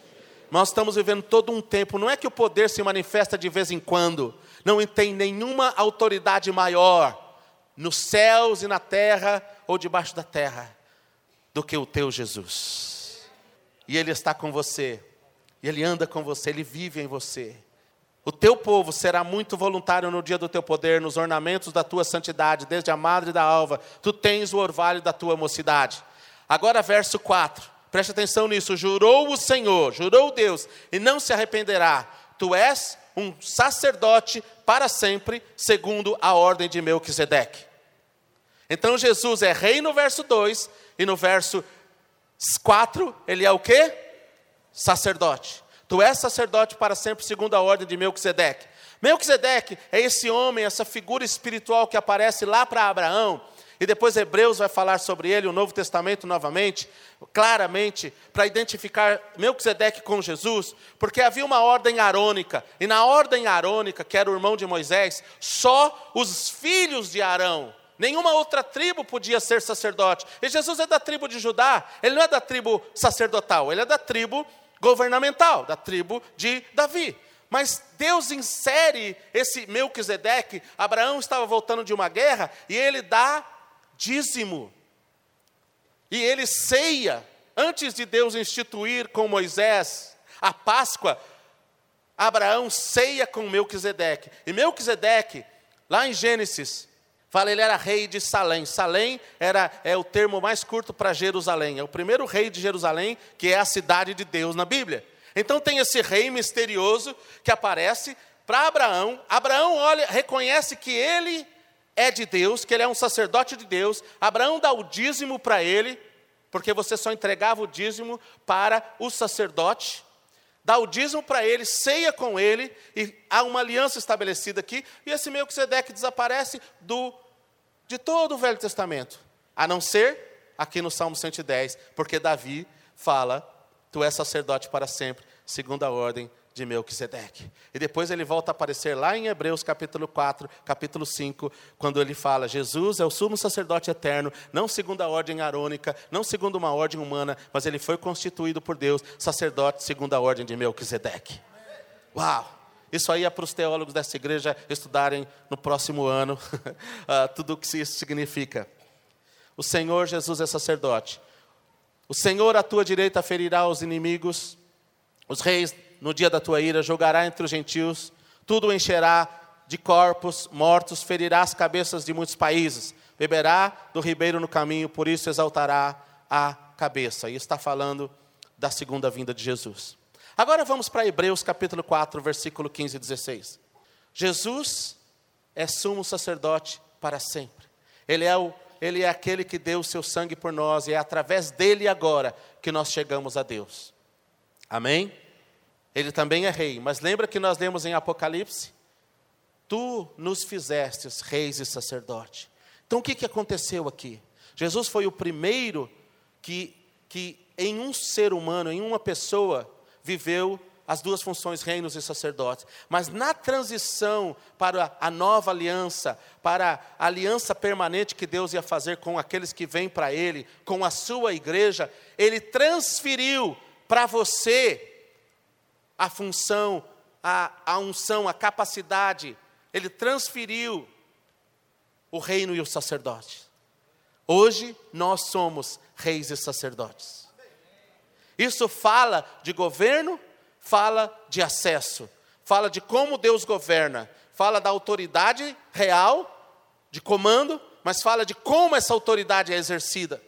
Speaker 2: Nós estamos vivendo todo um tempo, não é que o poder se manifesta de vez em quando, não tem nenhuma autoridade maior nos céus e na terra ou debaixo da terra do que o teu Jesus. E Ele está com você, e Ele anda com você, Ele vive em você. O teu povo será muito voluntário no dia do teu poder, nos ornamentos da tua santidade, desde a madre da alva, tu tens o orvalho da tua mocidade. Agora, verso 4, preste atenção nisso: jurou o Senhor, jurou Deus, e não se arrependerá, tu és um sacerdote para sempre, segundo a ordem de Melquisedeque. Então Jesus é rei no verso 2 e no verso 4 ele é o quê? Sacerdote. Tu és sacerdote para sempre, segundo a ordem de Melquisedeque. Melquisedeque é esse homem, essa figura espiritual que aparece lá para Abraão, e depois Hebreus vai falar sobre ele, o Novo Testamento novamente, claramente, para identificar Melquisedeque com Jesus, porque havia uma ordem arônica, e na ordem arônica, que era o irmão de Moisés, só os filhos de Arão, nenhuma outra tribo podia ser sacerdote. E Jesus é da tribo de Judá, ele não é da tribo sacerdotal, ele é da tribo governamental, da tribo de Davi. Mas Deus insere esse Melquisedeque, Abraão estava voltando de uma guerra, e ele dá dízimo. E ele ceia, antes de Deus instituir com Moisés a Páscoa, Abraão ceia com Melquisedeque. E Melquisedeque, lá em Gênesis, fala ele era rei de Salém. Salém era é o termo mais curto para Jerusalém. É o primeiro rei de Jerusalém, que é a cidade de Deus na Bíblia. Então tem esse rei misterioso que aparece para Abraão. Abraão olha, reconhece que ele é de Deus, que ele é um sacerdote de Deus. Abraão dá o dízimo para ele, porque você só entregava o dízimo para o sacerdote. Dá o dízimo para ele, ceia com ele, e há uma aliança estabelecida aqui, e esse Melquisedeque desaparece do, de todo o Velho Testamento, a não ser aqui no Salmo 110, porque Davi fala: Tu és sacerdote para sempre, segundo a ordem de Melquisedeque. E depois ele volta a aparecer lá em Hebreus capítulo 4, capítulo 5, quando ele fala: Jesus é o sumo sacerdote eterno, não segundo a ordem arônica, não segundo uma ordem humana, mas ele foi constituído por Deus, sacerdote segundo a ordem de Melquisedeque. Uau! Isso aí é para os teólogos dessa igreja estudarem no próximo ano, uh, (laughs) tudo o que isso significa. O Senhor Jesus é sacerdote. O Senhor à tua direita ferirá os inimigos, os reis no dia da tua ira, jogará entre os gentios, tudo encherá de corpos mortos, ferirá as cabeças de muitos países, beberá do ribeiro no caminho, por isso exaltará a cabeça. E está falando da segunda vinda de Jesus. Agora vamos para Hebreus capítulo 4, versículo 15 e 16. Jesus é sumo sacerdote para sempre. Ele é, o, ele é aquele que deu o seu sangue por nós, e é através dele agora que nós chegamos a Deus. Amém? Ele também é rei. Mas lembra que nós lemos em Apocalipse? Tu nos fizestes reis e sacerdote. Então o que, que aconteceu aqui? Jesus foi o primeiro que, que, em um ser humano, em uma pessoa, viveu as duas funções, reinos e sacerdotes. Mas na transição para a nova aliança, para a aliança permanente que Deus ia fazer com aqueles que vêm para Ele, com a sua igreja, Ele transferiu para você a função, a, a unção, a capacidade. Ele transferiu o reino e o sacerdote. Hoje nós somos reis e sacerdotes. Isso fala de governo, fala de acesso, fala de como Deus governa, fala da autoridade real, de comando, mas fala de como essa autoridade é exercida.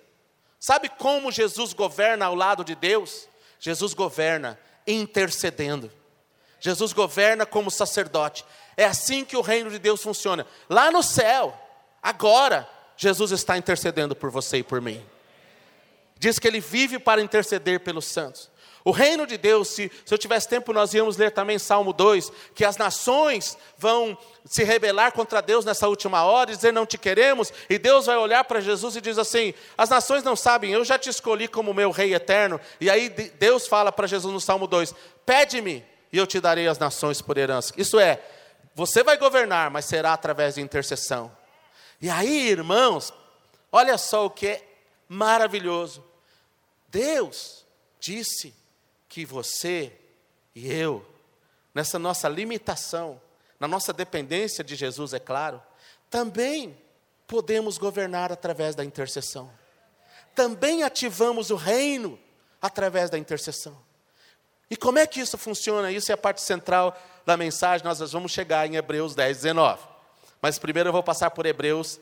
Speaker 2: Sabe como Jesus governa ao lado de Deus? Jesus governa intercedendo. Jesus governa como sacerdote. É assim que o reino de Deus funciona. Lá no céu, agora, Jesus está intercedendo por você e por mim. Diz que ele vive para interceder pelos santos. O reino de Deus, se, se eu tivesse tempo, nós íamos ler também Salmo 2, que as nações vão se rebelar contra Deus nessa última hora e dizer não te queremos, e Deus vai olhar para Jesus e diz assim: as nações não sabem, eu já te escolhi como meu rei eterno. E aí Deus fala para Jesus no Salmo 2: pede-me e eu te darei as nações por herança. Isso é, você vai governar, mas será através de intercessão. E aí, irmãos, olha só o que é maravilhoso. Deus disse que você e eu, nessa nossa limitação, na nossa dependência de Jesus, é claro, também podemos governar através da intercessão. Também ativamos o reino através da intercessão. E como é que isso funciona? Isso é a parte central da mensagem, nós vamos chegar em Hebreus 10, 19. Mas primeiro eu vou passar por Hebreus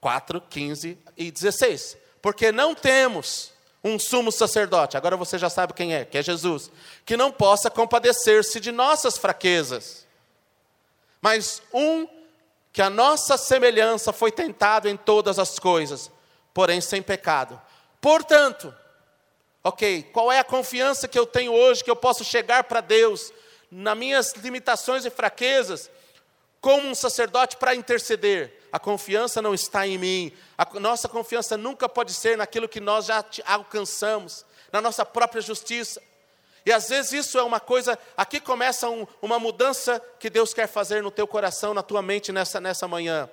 Speaker 2: 4, 15 e 16. Porque não temos um sumo sacerdote, agora você já sabe quem é, que é Jesus, que não possa compadecer-se de nossas fraquezas, mas um que a nossa semelhança foi tentado em todas as coisas, porém sem pecado. Portanto, ok, qual é a confiança que eu tenho hoje que eu posso chegar para Deus nas minhas limitações e fraquezas? Como um sacerdote para interceder. A confiança não está em mim. A nossa confiança nunca pode ser naquilo que nós já alcançamos, na nossa própria justiça. E às vezes isso é uma coisa, aqui começa um, uma mudança que Deus quer fazer no teu coração, na tua mente nessa, nessa manhã.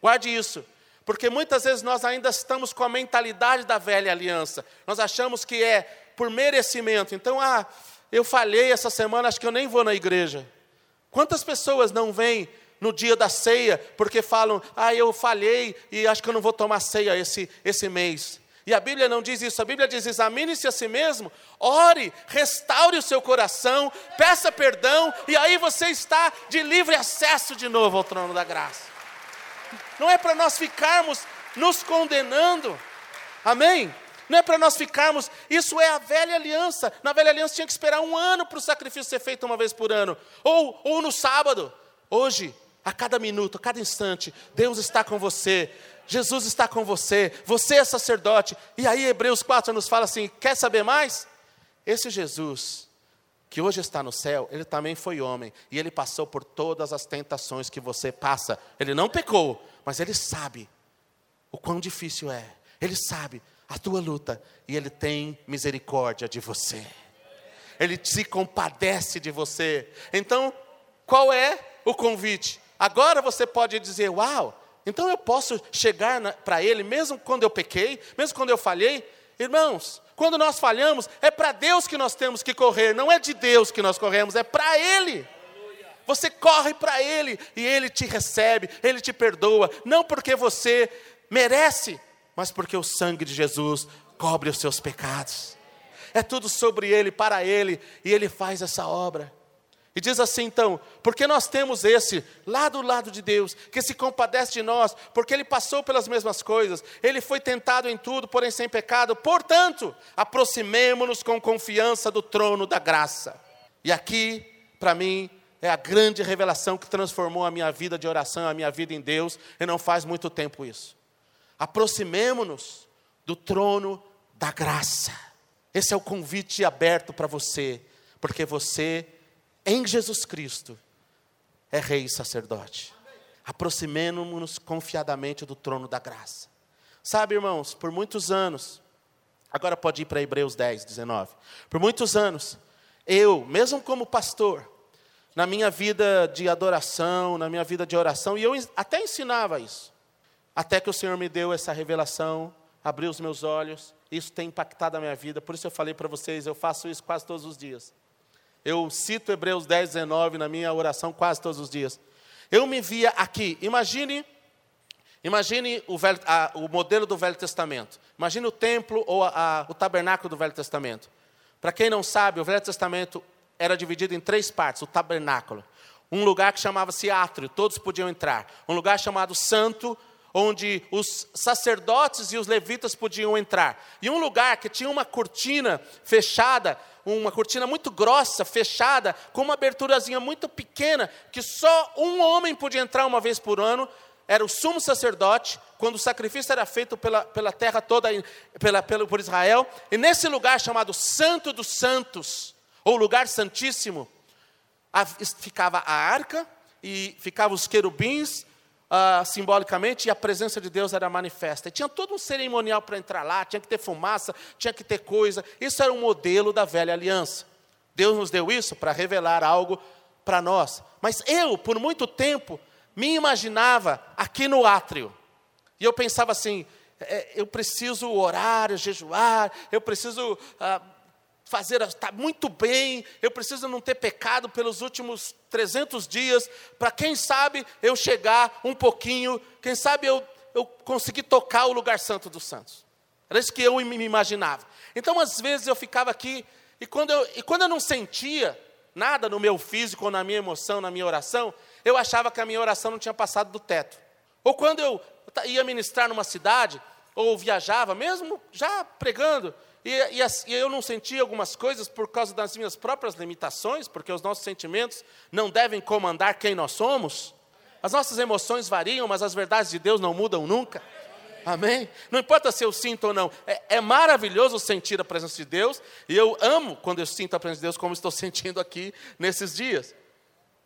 Speaker 2: Guarde isso, porque muitas vezes nós ainda estamos com a mentalidade da velha aliança. Nós achamos que é por merecimento. Então, ah, eu falhei essa semana, acho que eu nem vou na igreja. Quantas pessoas não vêm no dia da ceia porque falam, ah, eu falhei e acho que eu não vou tomar ceia esse, esse mês? E a Bíblia não diz isso, a Bíblia diz: examine-se a si mesmo, ore, restaure o seu coração, peça perdão, e aí você está de livre acesso de novo ao trono da graça. Não é para nós ficarmos nos condenando, amém? Não é para nós ficarmos, isso é a velha aliança. Na velha aliança tinha que esperar um ano para o sacrifício ser feito uma vez por ano, ou, ou no sábado. Hoje, a cada minuto, a cada instante, Deus está com você, Jesus está com você, você é sacerdote. E aí Hebreus 4 nos fala assim: quer saber mais? Esse Jesus, que hoje está no céu, ele também foi homem, e ele passou por todas as tentações que você passa. Ele não pecou, mas ele sabe o quão difícil é, ele sabe a tua luta, e ele tem misericórdia de você, ele se compadece de você. Então, qual é o convite? Agora você pode dizer: Uau! Então eu posso chegar para Ele, mesmo quando eu pequei, mesmo quando eu falhei. Irmãos, quando nós falhamos, é para Deus que nós temos que correr, não é de Deus que nós corremos, é para Ele. Você corre para Ele e Ele te recebe, Ele te perdoa, não porque você merece, mas porque o sangue de Jesus cobre os seus pecados. É tudo sobre Ele, para Ele, e Ele faz essa obra. E diz assim então: porque nós temos esse lá do lado de Deus, que se compadece de nós, porque ele passou pelas mesmas coisas, ele foi tentado em tudo, porém sem pecado, portanto, aproximemo-nos com confiança do trono da graça. E aqui, para mim, é a grande revelação que transformou a minha vida de oração, a minha vida em Deus, e não faz muito tempo isso. Aproximemo-nos do trono da graça. Esse é o convite aberto para você, porque você em Jesus Cristo, é rei e sacerdote. Aproximemo-nos confiadamente do trono da graça. Sabe, irmãos, por muitos anos, agora pode ir para Hebreus 10, 19. Por muitos anos, eu, mesmo como pastor, na minha vida de adoração, na minha vida de oração, e eu até ensinava isso, até que o Senhor me deu essa revelação, abriu os meus olhos, isso tem impactado a minha vida, por isso eu falei para vocês, eu faço isso quase todos os dias. Eu cito Hebreus 10, 19 na minha oração quase todos os dias. Eu me via aqui. Imagine, imagine o, velho, a, o modelo do Velho Testamento. Imagine o templo ou a, a, o tabernáculo do Velho Testamento. Para quem não sabe, o Velho Testamento era dividido em três partes: o tabernáculo, um lugar que chamava-se átrio, todos podiam entrar. Um lugar chamado santo, onde os sacerdotes e os levitas podiam entrar. E um lugar que tinha uma cortina fechada uma cortina muito grossa, fechada, com uma aberturazinha muito pequena, que só um homem podia entrar uma vez por ano, era o sumo sacerdote, quando o sacrifício era feito pela, pela terra toda, pela, pela, por Israel, e nesse lugar chamado Santo dos Santos, ou lugar santíssimo, a, ficava a arca, e ficavam os querubins, uh, simbolicamente, e a presença de Deus era manifesta. E tinha todo um cerimonial para entrar lá, tinha que ter fumaça, tinha que ter coisa. Isso era um modelo da velha aliança. Deus nos deu isso para revelar algo para nós. Mas eu, por muito tempo, me imaginava aqui no átrio. E eu pensava assim: é, eu preciso orar, jejuar, eu preciso ah, fazer, está muito bem, eu preciso não ter pecado pelos últimos 300 dias, para quem sabe eu chegar um pouquinho, quem sabe eu, eu conseguir tocar o lugar santo dos santos. Era isso que eu me imaginava. Então, às vezes, eu ficava aqui, e quando eu, e quando eu não sentia nada no meu físico, ou na minha emoção, na minha oração, eu achava que a minha oração não tinha passado do teto. Ou quando eu ia ministrar numa cidade, ou viajava, mesmo já pregando, e, e, e, eu não senti algumas coisas por causa das minhas próprias limitações, porque os nossos sentimentos não devem comandar quem nós somos. As nossas emoções variam, mas as verdades de Deus não mudam nunca. Amém? Não importa se eu sinto ou não, é, é maravilhoso sentir a presença de Deus, e eu amo quando eu sinto a presença de Deus, como estou (laughs) sentindo aqui nesses dias.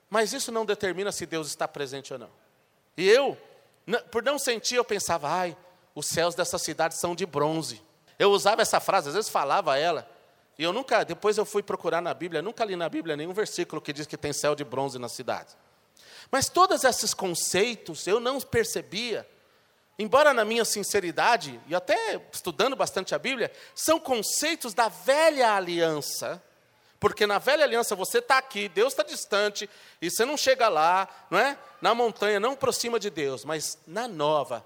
Speaker 2: Mas isso não determina se Deus está presente ou não. E eu, por não sentir, eu pensava, ai, os céus dessa cidade são de bronze. Eu usava essa frase, às vezes falava ela. E eu nunca, depois eu fui procurar na Bíblia, nunca li na Bíblia nenhum versículo que diz que tem céu de bronze na cidade. Mas todos esses conceitos eu não percebia, embora na minha sinceridade, e até estudando bastante a Bíblia, são conceitos da velha aliança. Porque na velha aliança você está aqui, Deus está distante, e você não chega lá, não é? Na montanha, não aproxima de Deus, mas na nova,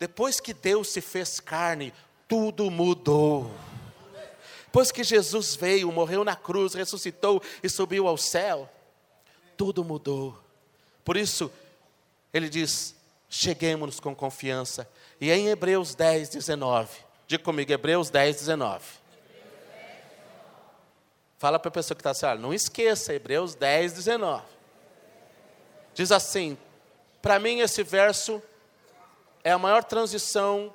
Speaker 2: depois que Deus se fez carne, tudo mudou. Depois que Jesus veio, morreu na cruz, ressuscitou e subiu ao céu, tudo mudou. Por isso, ele diz: cheguemos com confiança. E em Hebreus 10, 19, diga comigo, Hebreus 10, 19. Fala para a pessoa que está assim, não esqueça, Hebreus 10, 19. Diz assim: para mim esse verso é a maior transição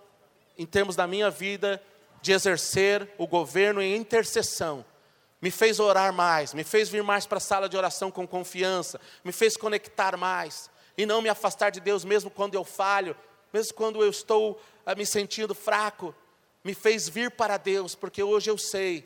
Speaker 2: em termos da minha vida de exercer o governo em intercessão. Me fez orar mais, me fez vir mais para a sala de oração com confiança, me fez conectar mais e não me afastar de Deus mesmo quando eu falho, mesmo quando eu estou ah, me sentindo fraco. Me fez vir para Deus, porque hoje eu sei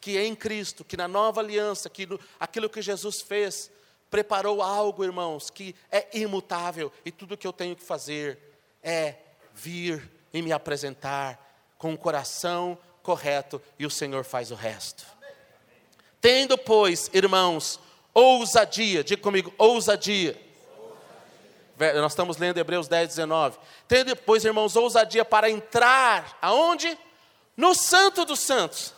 Speaker 2: que em Cristo, que na nova aliança, que no, aquilo que Jesus fez, preparou algo, irmãos, que é imutável e tudo que eu tenho que fazer é vir e me apresentar com o coração correto e o Senhor faz o resto. Tendo, pois, irmãos, ousadia, diga comigo, ousadia. ousadia. Nós estamos lendo Hebreus 10, 19. Tendo, pois, irmãos, ousadia para entrar, aonde? No Santo dos Santos.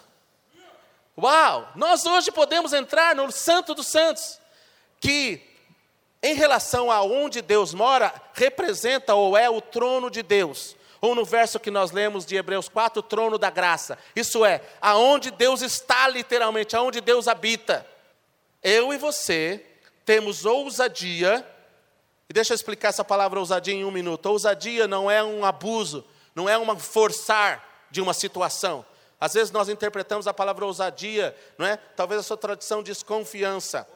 Speaker 2: Uau! Nós hoje podemos entrar no Santo dos Santos, que, em relação a onde Deus mora, representa ou é o trono de Deus ou no verso que nós lemos de Hebreus 4, o trono da graça. Isso é, aonde Deus está literalmente, aonde Deus habita. Eu e você temos ousadia, e deixa eu explicar essa palavra ousadia em um minuto. Ousadia não é um abuso, não é uma forçar de uma situação. Às vezes nós interpretamos a palavra ousadia, não é? Talvez a sua tradição diz confiança.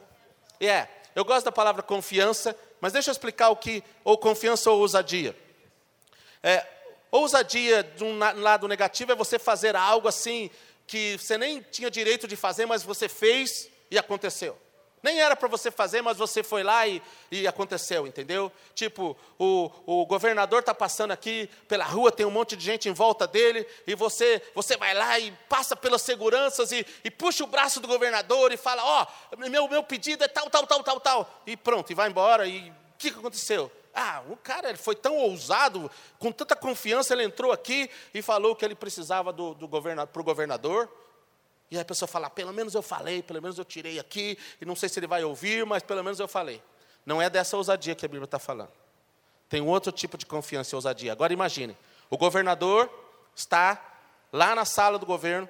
Speaker 2: E é, eu gosto da palavra confiança, mas deixa eu explicar o que, ou confiança ou ousadia. É, Ousadia, de um lado negativo, é você fazer algo assim que você nem tinha direito de fazer, mas você fez e aconteceu. Nem era para você fazer, mas você foi lá e, e aconteceu, entendeu? Tipo, o, o governador está passando aqui pela rua, tem um monte de gente em volta dele, e você, você vai lá e passa pelas seguranças e, e puxa o braço do governador e fala: Ó, oh, meu, meu pedido é tal, tal, tal, tal, tal. E pronto, e vai embora. E o que, que aconteceu? Ah, o cara ele foi tão ousado, com tanta confiança, ele entrou aqui e falou que ele precisava do, do governa, para o governador. E aí a pessoa fala, ah, pelo menos eu falei, pelo menos eu tirei aqui, e não sei se ele vai ouvir, mas pelo menos eu falei. Não é dessa ousadia que a Bíblia está falando. Tem outro tipo de confiança e ousadia. Agora imagine, o governador está lá na sala do governo,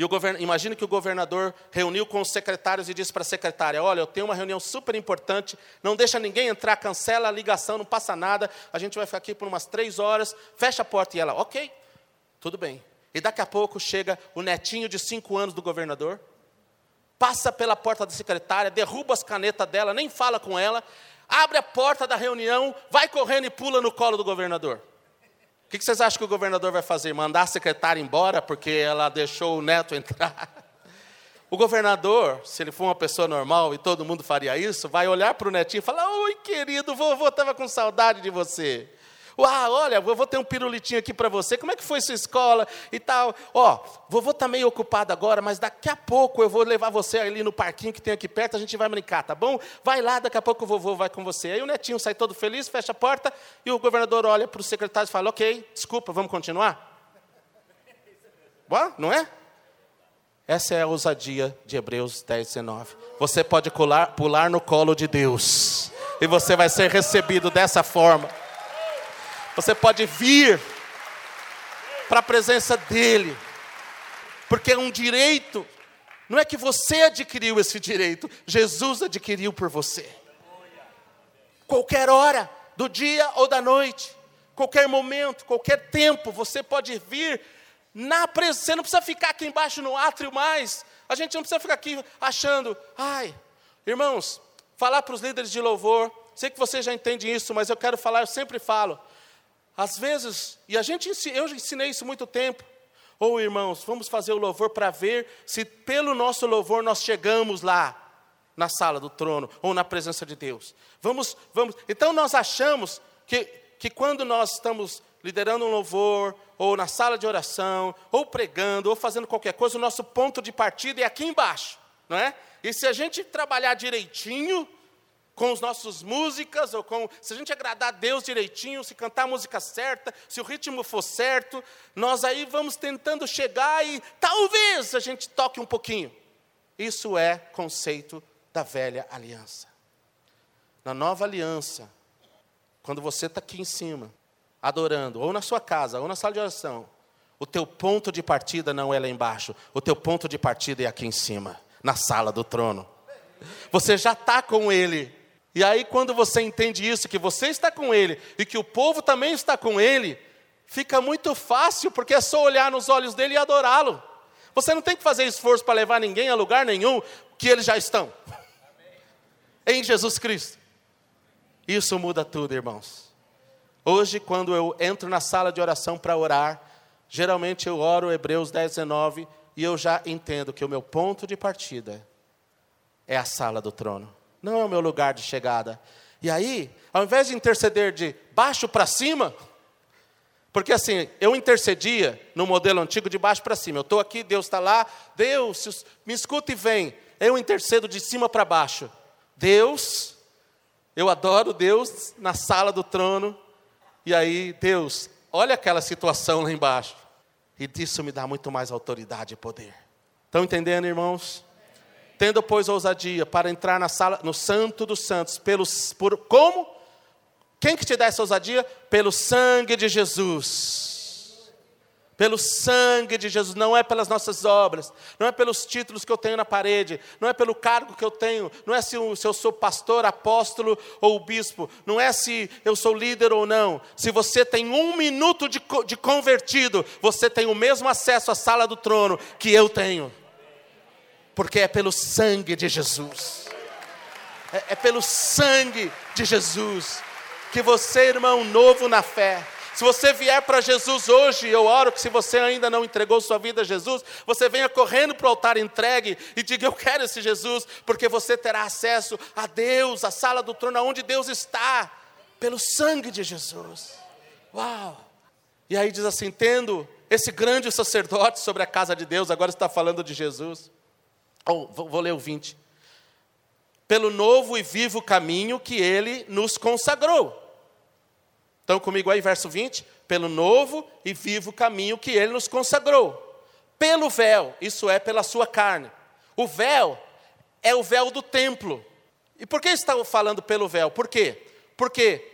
Speaker 2: e o imagine que o governador reuniu com os secretários e disse para a secretária: Olha, eu tenho uma reunião super importante, não deixa ninguém entrar, cancela a ligação, não passa nada, a gente vai ficar aqui por umas três horas, fecha a porta. E ela, ok, tudo bem. E daqui a pouco chega o netinho de cinco anos do governador, passa pela porta da secretária, derruba as canetas dela, nem fala com ela, abre a porta da reunião, vai correndo e pula no colo do governador. O que vocês acham que o governador vai fazer? Mandar a secretária embora porque ela deixou o neto entrar? O governador, se ele for uma pessoa normal e todo mundo faria isso, vai olhar para o netinho e falar: Oi, querido, vovô estava com saudade de você. Uau, olha, vovô tem um pirulitinho aqui para você. Como é que foi sua escola e tal? Ó, vovô está meio ocupado agora, mas daqui a pouco eu vou levar você ali no parquinho que tem aqui perto, a gente vai brincar, tá bom? Vai lá, daqui a pouco o vovô vai com você. Aí o netinho sai todo feliz, fecha a porta e o governador olha para o secretário e fala: Ok, desculpa, vamos continuar? Bom, não é? Essa é a ousadia de Hebreus 10, 19. Você pode pular, pular no colo de Deus. E você vai ser recebido dessa forma. Você pode vir para a presença dEle, porque é um direito, não é que você adquiriu esse direito, Jesus adquiriu por você. Qualquer hora, do dia ou da noite, qualquer momento, qualquer tempo, você pode vir na presença, você não precisa ficar aqui embaixo no átrio mais, a gente não precisa ficar aqui achando, ai, irmãos, falar para os líderes de louvor. Sei que você já entende isso, mas eu quero falar, eu sempre falo. Às vezes, e a gente eu ensinei isso muito tempo. Ou oh, irmãos, vamos fazer o louvor para ver se pelo nosso louvor nós chegamos lá na sala do trono ou na presença de Deus. Vamos, vamos. Então nós achamos que que quando nós estamos liderando um louvor, ou na sala de oração, ou pregando, ou fazendo qualquer coisa, o nosso ponto de partida é aqui embaixo, não é? E se a gente trabalhar direitinho, com as nossas músicas, ou com, se a gente agradar a Deus direitinho, se cantar a música certa, se o ritmo for certo, nós aí vamos tentando chegar e talvez a gente toque um pouquinho. Isso é conceito da velha aliança. Na nova aliança, quando você está aqui em cima, adorando, ou na sua casa, ou na sala de oração, o teu ponto de partida não é lá embaixo, o teu ponto de partida é aqui em cima, na sala do trono. Você já está com Ele. E aí, quando você entende isso, que você está com Ele e que o povo também está com Ele, fica muito fácil, porque é só olhar nos olhos dele e adorá-lo. Você não tem que fazer esforço para levar ninguém a lugar nenhum, que eles já estão. Em Jesus Cristo. Isso muda tudo, irmãos. Hoje, quando eu entro na sala de oração para orar, geralmente eu oro Hebreus 10, 19 e eu já entendo que o meu ponto de partida é a sala do trono, não é o meu lugar de chegada. E aí, ao invés de interceder de baixo para cima, porque assim, eu intercedia no modelo antigo de baixo para cima. Eu estou aqui, Deus está lá, Deus, me escuta e vem. Eu intercedo de cima para baixo. Deus, eu adoro Deus na sala do trono. E aí, Deus, olha aquela situação lá embaixo. E disso me dá muito mais autoridade e poder. Estão entendendo, irmãos? Tendo, pois, ousadia para entrar na sala, no santo dos santos, pelos, por, como? Quem que te dá essa ousadia? Pelo sangue de Jesus pelo sangue de Jesus, não é pelas nossas obras, não é pelos títulos que eu tenho na parede, não é pelo cargo que eu tenho, não é se eu, se eu sou pastor, apóstolo ou bispo, não é se eu sou líder ou não. Se você tem um minuto de, de convertido, você tem o mesmo acesso à sala do trono que eu tenho, porque é pelo sangue de Jesus, é, é pelo sangue de Jesus que você, irmão novo na fé, se você vier para Jesus hoje, eu oro que se você ainda não entregou sua vida a Jesus, você venha correndo para o altar entregue e diga: Eu quero esse Jesus, porque você terá acesso a Deus, a sala do trono, onde Deus está, pelo sangue de Jesus. Uau! E aí diz assim: tendo esse grande sacerdote sobre a casa de Deus, agora está falando de Jesus. Oh, vou ler o 20. Pelo novo e vivo caminho que ele nos consagrou Estão comigo aí, verso 20? Pelo novo e vivo caminho que ele nos consagrou. Pelo véu, isso é, pela sua carne. O véu é o véu do templo. E por que está falando pelo véu? Por quê? Porque,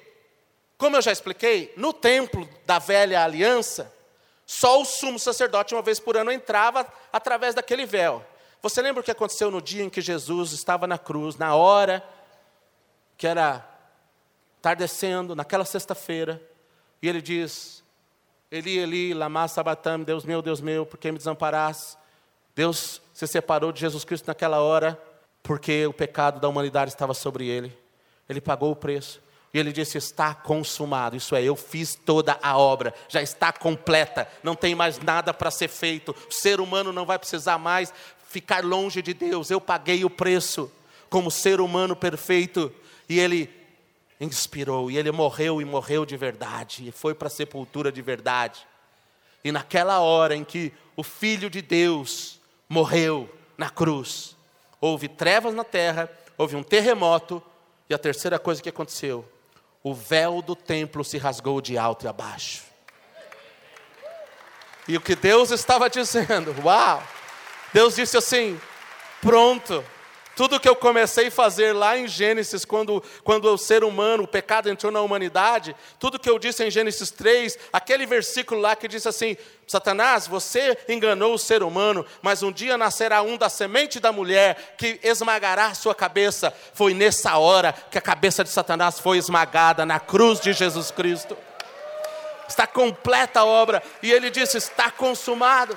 Speaker 2: como eu já expliquei, no templo da velha aliança, só o sumo sacerdote, uma vez por ano, entrava através daquele véu. Você lembra o que aconteceu no dia em que Jesus estava na cruz, na hora que era descendo naquela sexta-feira, e ele diz: Eli, Eli, lama sabatam, Deus meu, Deus meu, por que me desamparaste? Deus se separou de Jesus Cristo naquela hora, porque o pecado da humanidade estava sobre ele. Ele pagou o preço. E ele disse: Está consumado. Isso é, eu fiz toda a obra, já está completa, não tem mais nada para ser feito. O ser humano não vai precisar mais ficar longe de Deus. Eu paguei o preço como ser humano perfeito. E ele inspirou. E ele morreu e morreu de verdade. E foi para a sepultura de verdade. E naquela hora em que o Filho de Deus morreu na cruz, houve trevas na terra, houve um terremoto. E a terceira coisa que aconteceu: o véu do templo se rasgou de alto e abaixo. E o que Deus estava dizendo, uau! Deus disse assim: pronto, tudo que eu comecei a fazer lá em Gênesis, quando, quando o ser humano, o pecado entrou na humanidade, tudo que eu disse em Gênesis 3, aquele versículo lá que diz assim: Satanás, você enganou o ser humano, mas um dia nascerá um da semente da mulher que esmagará a sua cabeça. Foi nessa hora que a cabeça de Satanás foi esmagada na cruz de Jesus Cristo. Está completa a obra, e ele disse: Está consumado.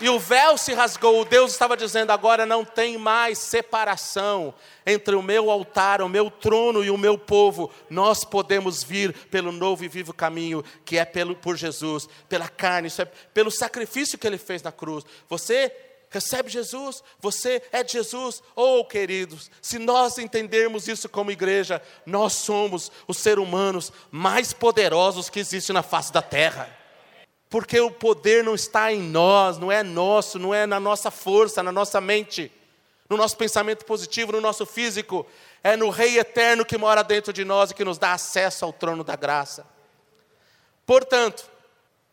Speaker 2: E o véu se rasgou. Deus estava dizendo: agora não tem mais separação entre o meu altar, o meu trono e o meu povo. Nós podemos vir pelo novo e vivo caminho, que é pelo, por Jesus, pela carne, isso é pelo sacrifício que ele fez na cruz. Você recebe Jesus, você é de Jesus. Oh, queridos, se nós entendermos isso como igreja, nós somos os seres humanos mais poderosos que existem na face da terra. Porque o poder não está em nós, não é nosso, não é na nossa força, na nossa mente, no nosso pensamento positivo, no nosso físico. É no Rei eterno que mora dentro de nós e que nos dá acesso ao trono da graça. Portanto,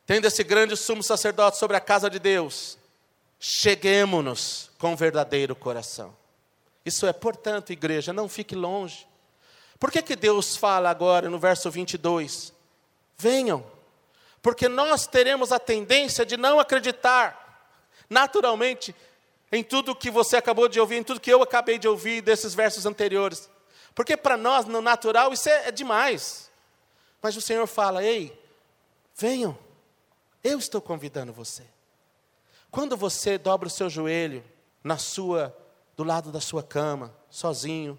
Speaker 2: tendo esse grande sumo sacerdote sobre a casa de Deus, cheguemos-nos com verdadeiro coração. Isso é, portanto, igreja, não fique longe. Por que, que Deus fala agora no verso 22? Venham, porque nós teremos a tendência de não acreditar, naturalmente, em tudo que você acabou de ouvir, em tudo que eu acabei de ouvir desses versos anteriores. Porque para nós, no natural, isso é, é demais. Mas o Senhor fala: ei, venham, eu estou convidando você. Quando você dobra o seu joelho na sua, do lado da sua cama, sozinho,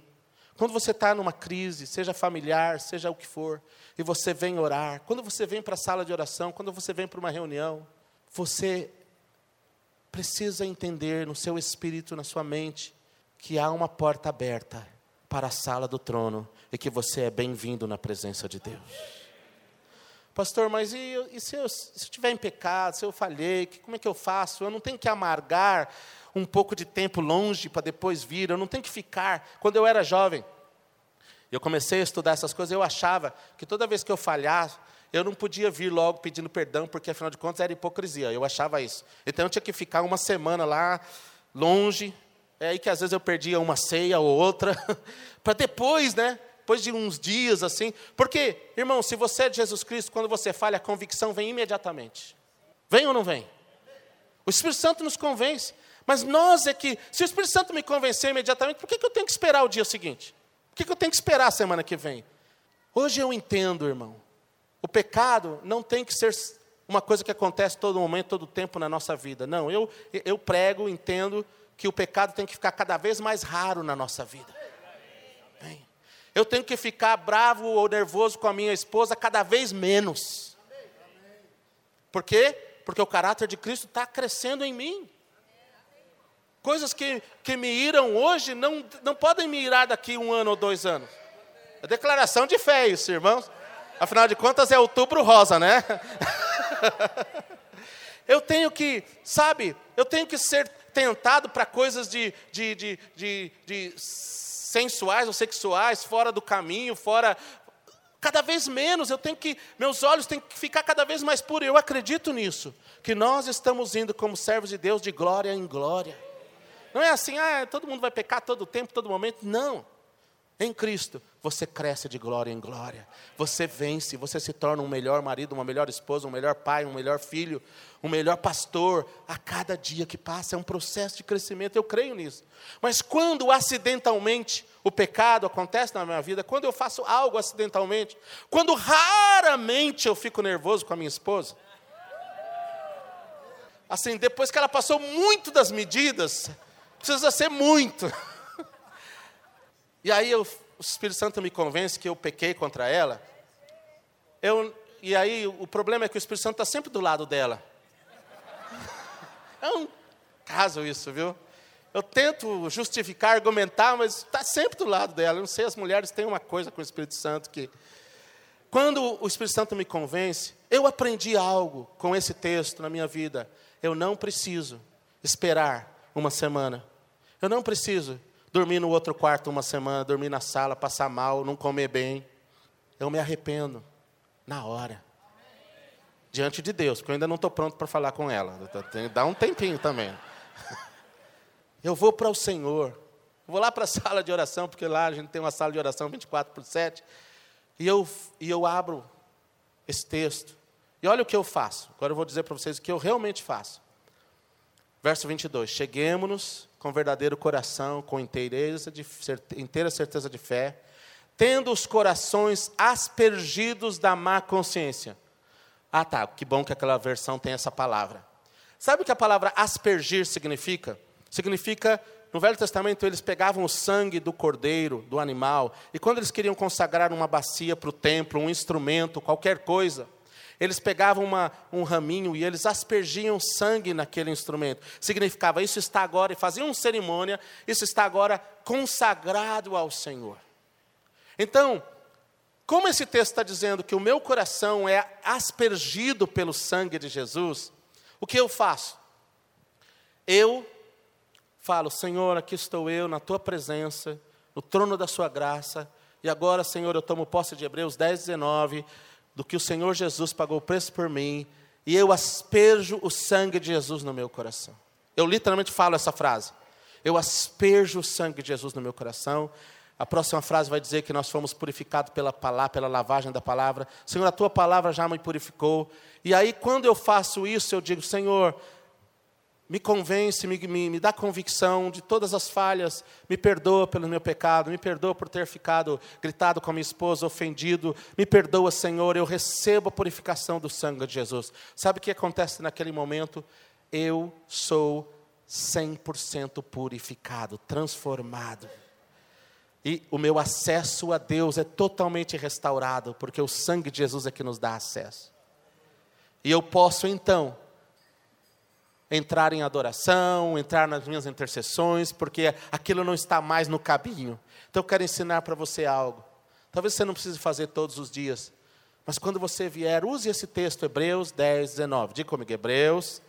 Speaker 2: quando você está numa crise, seja familiar, seja o que for, e você vem orar, quando você vem para a sala de oração, quando você vem para uma reunião, você precisa entender no seu espírito, na sua mente, que há uma porta aberta para a sala do trono e que você é bem-vindo na presença de Deus. Pastor, mas e, e se, eu, estiver em pecado, se eu falhei, que, como é que eu faço? Eu não tenho que amargar um pouco de tempo longe para depois vir, eu não tenho que ficar. Quando eu era jovem, eu comecei a estudar essas coisas, eu achava que toda vez que eu falhasse, eu não podia vir logo pedindo perdão, porque afinal de contas era hipocrisia, eu achava isso. Então eu tinha que ficar uma semana lá, longe, é aí que às vezes eu perdia uma ceia ou outra, (laughs) para depois, né? Depois de uns dias assim. Porque, irmão, se você é de Jesus Cristo, quando você falha, a convicção vem imediatamente. Vem ou não vem? O Espírito Santo nos convence. Mas nós é que, se o Espírito Santo me convencer imediatamente, por que, que eu tenho que esperar o dia seguinte? Por que, que eu tenho que esperar a semana que vem? Hoje eu entendo, irmão. O pecado não tem que ser uma coisa que acontece todo momento, todo tempo na nossa vida. Não, eu, eu prego, entendo que o pecado tem que ficar cada vez mais raro na nossa vida. Bem, eu tenho que ficar bravo ou nervoso com a minha esposa cada vez menos. Por quê? Porque o caráter de Cristo está crescendo em mim. Coisas que, que me iram hoje não, não podem me irar daqui um ano ou dois anos. É declaração de fé isso, irmãos. Afinal de contas, é outubro rosa, né? (laughs) eu tenho que, sabe, eu tenho que ser tentado para coisas de, de, de, de, de sensuais ou sexuais, fora do caminho, fora. Cada vez menos, eu tenho que, meus olhos têm que ficar cada vez mais puros. Eu acredito nisso, que nós estamos indo como servos de Deus de glória em glória. Não é assim, ah, todo mundo vai pecar todo tempo, todo momento. Não. Em Cristo, você cresce de glória em glória. Você vence, você se torna um melhor marido, uma melhor esposa, um melhor pai, um melhor filho, um melhor pastor. A cada dia que passa é um processo de crescimento, eu creio nisso. Mas quando acidentalmente o pecado acontece na minha vida, quando eu faço algo acidentalmente, quando raramente eu fico nervoso com a minha esposa, assim, depois que ela passou muito das medidas, Precisa ser muito. E aí eu, o Espírito Santo me convence que eu pequei contra ela. Eu, e aí o problema é que o Espírito Santo está sempre do lado dela. É um caso isso, viu? Eu tento justificar, argumentar, mas está sempre do lado dela. Eu não sei, as mulheres têm uma coisa com o Espírito Santo que. Quando o Espírito Santo me convence, eu aprendi algo com esse texto na minha vida. Eu não preciso esperar uma semana eu não preciso dormir no outro quarto uma semana, dormir na sala, passar mal, não comer bem. Eu me arrependo na hora. Diante de Deus, porque eu ainda não estou pronto para falar com ela. Dá um tempinho também. (laughs) Eu vou para o Senhor. Vou lá para a (laughs) sala de oração, porque lá a gente tem uma sala de oração 24 por 7. E eu, e eu abro esse texto. E olha o que eu faço. Agora eu vou dizer para vocês o que eu realmente faço. Verso 22. Cheguemos-nos com verdadeiro coração, com inteireza de, inteira certeza de fé, tendo os corações aspergidos da má consciência. Ah, tá, que bom que aquela versão tem essa palavra. Sabe o que a palavra aspergir significa? Significa, no Velho Testamento, eles pegavam o sangue do cordeiro, do animal, e quando eles queriam consagrar uma bacia para o templo, um instrumento, qualquer coisa, eles pegavam uma, um raminho e eles aspergiam sangue naquele instrumento. Significava, isso está agora, e faziam uma cerimônia, isso está agora consagrado ao Senhor. Então, como esse texto está dizendo que o meu coração é aspergido pelo sangue de Jesus, o que eu faço? Eu falo, Senhor, aqui estou eu na tua presença, no trono da sua graça, e agora, Senhor, eu tomo posse de Hebreus 10, 19, do que o Senhor Jesus pagou o preço por mim, e eu asperjo o sangue de Jesus no meu coração. Eu literalmente falo essa frase. Eu asperjo o sangue de Jesus no meu coração. A próxima frase vai dizer que nós fomos purificados pela palavra, pela lavagem da palavra. Senhor, a tua palavra já me purificou. E aí, quando eu faço isso, eu digo, Senhor, me convence, me, me, me, dá convicção de todas as falhas, me perdoa pelo meu pecado, me perdoa por ter ficado gritado com a minha esposa, ofendido, me perdoa, Senhor, eu recebo a purificação do sangue de Jesus. Sabe o que acontece naquele momento? Eu sou 100% purificado, transformado. E o meu acesso a Deus é totalmente restaurado, porque o sangue de Jesus é que nos dá acesso. E eu posso então entrar em adoração, entrar nas minhas intercessões, porque aquilo não está mais no caminho. Então eu quero ensinar para você algo. Talvez você não precise fazer todos os dias, mas quando você vier, use esse texto, Hebreus 10, 19. Diga comigo, Hebreus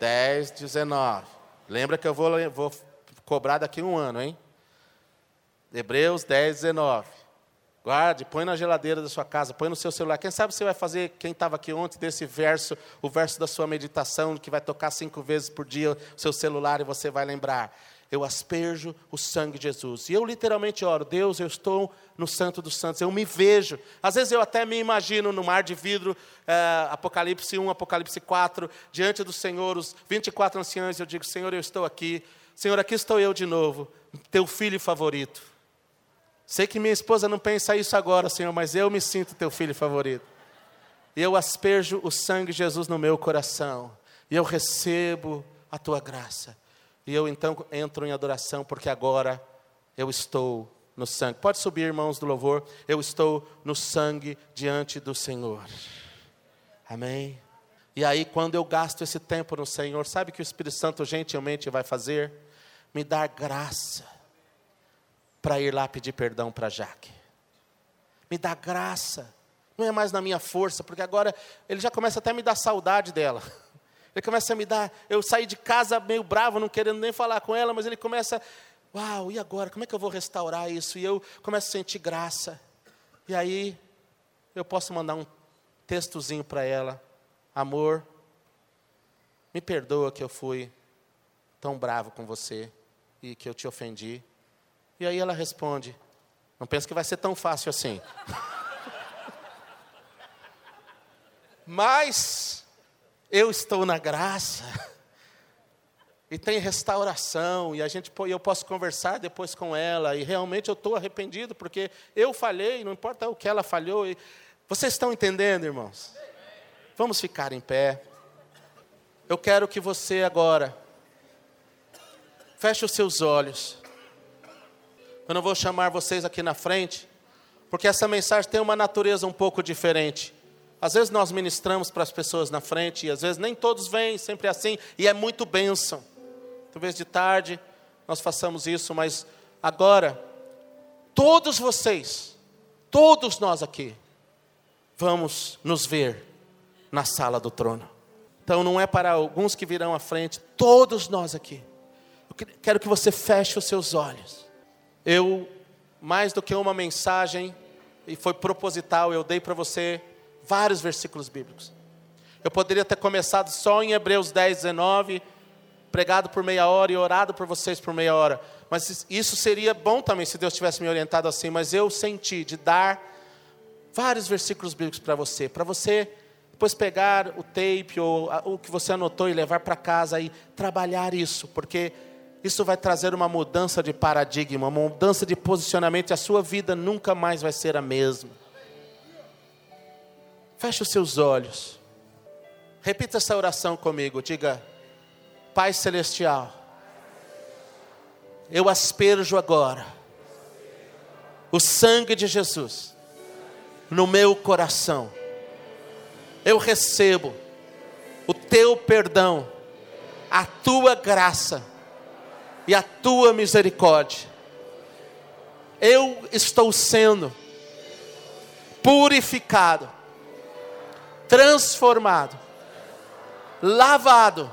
Speaker 2: 10, 19. Lembra que eu vou, vou cobrar daqui um ano, hein? Hebreus 10, 19. Guarde, põe na geladeira da sua casa, põe no seu celular. Quem sabe você vai fazer, quem estava aqui ontem, desse verso, o verso da sua meditação, que vai tocar cinco vezes por dia o seu celular e você vai lembrar. Eu asperjo o sangue de Jesus. E eu literalmente oro, Deus, eu estou no Santo dos Santos, eu me vejo. Às vezes eu até me imagino no mar de vidro, é, Apocalipse 1, Apocalipse 4, diante do Senhor, os 24 anciãos, eu digo, Senhor, eu estou aqui. Senhor, aqui estou eu de novo, teu filho favorito. Sei que minha esposa não pensa isso agora, Senhor, mas eu me sinto teu filho favorito. E eu asperjo o sangue de Jesus no meu coração. E eu recebo a tua graça. E eu então entro em adoração, porque agora eu estou no sangue. Pode subir, irmãos do louvor. Eu estou no sangue diante do Senhor. Amém. E aí, quando eu gasto esse tempo no Senhor, sabe o que o Espírito Santo gentilmente vai fazer? Me dar graça para ir lá pedir perdão para Jaque. Me dá graça. Não é mais na minha força, porque agora ele já começa até a me dar saudade dela. (laughs) Ele começa a me dar. Eu saí de casa meio bravo, não querendo nem falar com ela, mas ele começa. Uau, e agora? Como é que eu vou restaurar isso? E eu começo a sentir graça. E aí, eu posso mandar um textozinho para ela: Amor, me perdoa que eu fui tão bravo com você e que eu te ofendi. E aí ela responde: Não pensa que vai ser tão fácil assim. (laughs) Mas eu estou na graça. E tem restauração, e a gente eu posso conversar depois com ela, e realmente eu estou arrependido, porque eu falhei, não importa o que ela falhou. E... Vocês estão entendendo, irmãos? Vamos ficar em pé. Eu quero que você agora feche os seus olhos. Eu não vou chamar vocês aqui na frente, porque essa mensagem tem uma natureza um pouco diferente. Às vezes nós ministramos para as pessoas na frente, e às vezes nem todos vêm, sempre é assim, e é muito bênção. Talvez de tarde nós façamos isso, mas agora, todos vocês, todos nós aqui, vamos nos ver na sala do trono. Então não é para alguns que virão à frente, todos nós aqui. Eu quero que você feche os seus olhos eu, mais do que uma mensagem, e foi proposital, eu dei para você vários versículos bíblicos. Eu poderia ter começado só em Hebreus 10, 19, pregado por meia hora e orado por vocês por meia hora. Mas isso seria bom também se Deus tivesse me orientado assim. Mas eu senti de dar vários versículos bíblicos para você, para você depois pegar o tape ou o que você anotou e levar para casa e trabalhar isso, porque isso vai trazer uma mudança de paradigma, uma mudança de posicionamento, e a sua vida nunca mais vai ser a mesma. Feche os seus olhos. Repita essa oração comigo. Diga: Pai Celestial, eu asperjo agora o sangue de Jesus no meu coração. Eu recebo o teu perdão, a tua graça e a tua misericórdia. Eu estou sendo purificado, transformado, lavado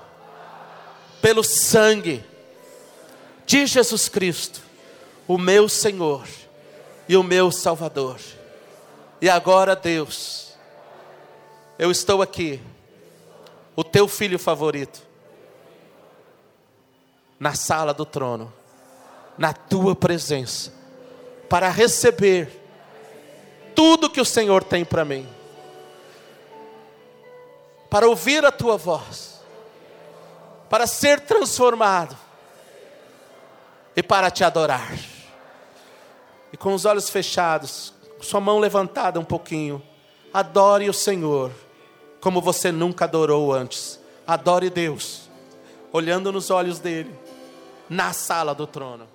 Speaker 2: pelo sangue de Jesus Cristo, o meu Senhor e o meu Salvador. E agora, Deus, eu estou aqui, o teu filho favorito, na sala do trono, na tua presença, para receber tudo que o Senhor tem para mim, para ouvir a tua voz para ser transformado e para te adorar. E com os olhos fechados, sua mão levantada um pouquinho, adore o Senhor como você nunca adorou antes. Adore Deus, olhando nos olhos dele, na sala do trono.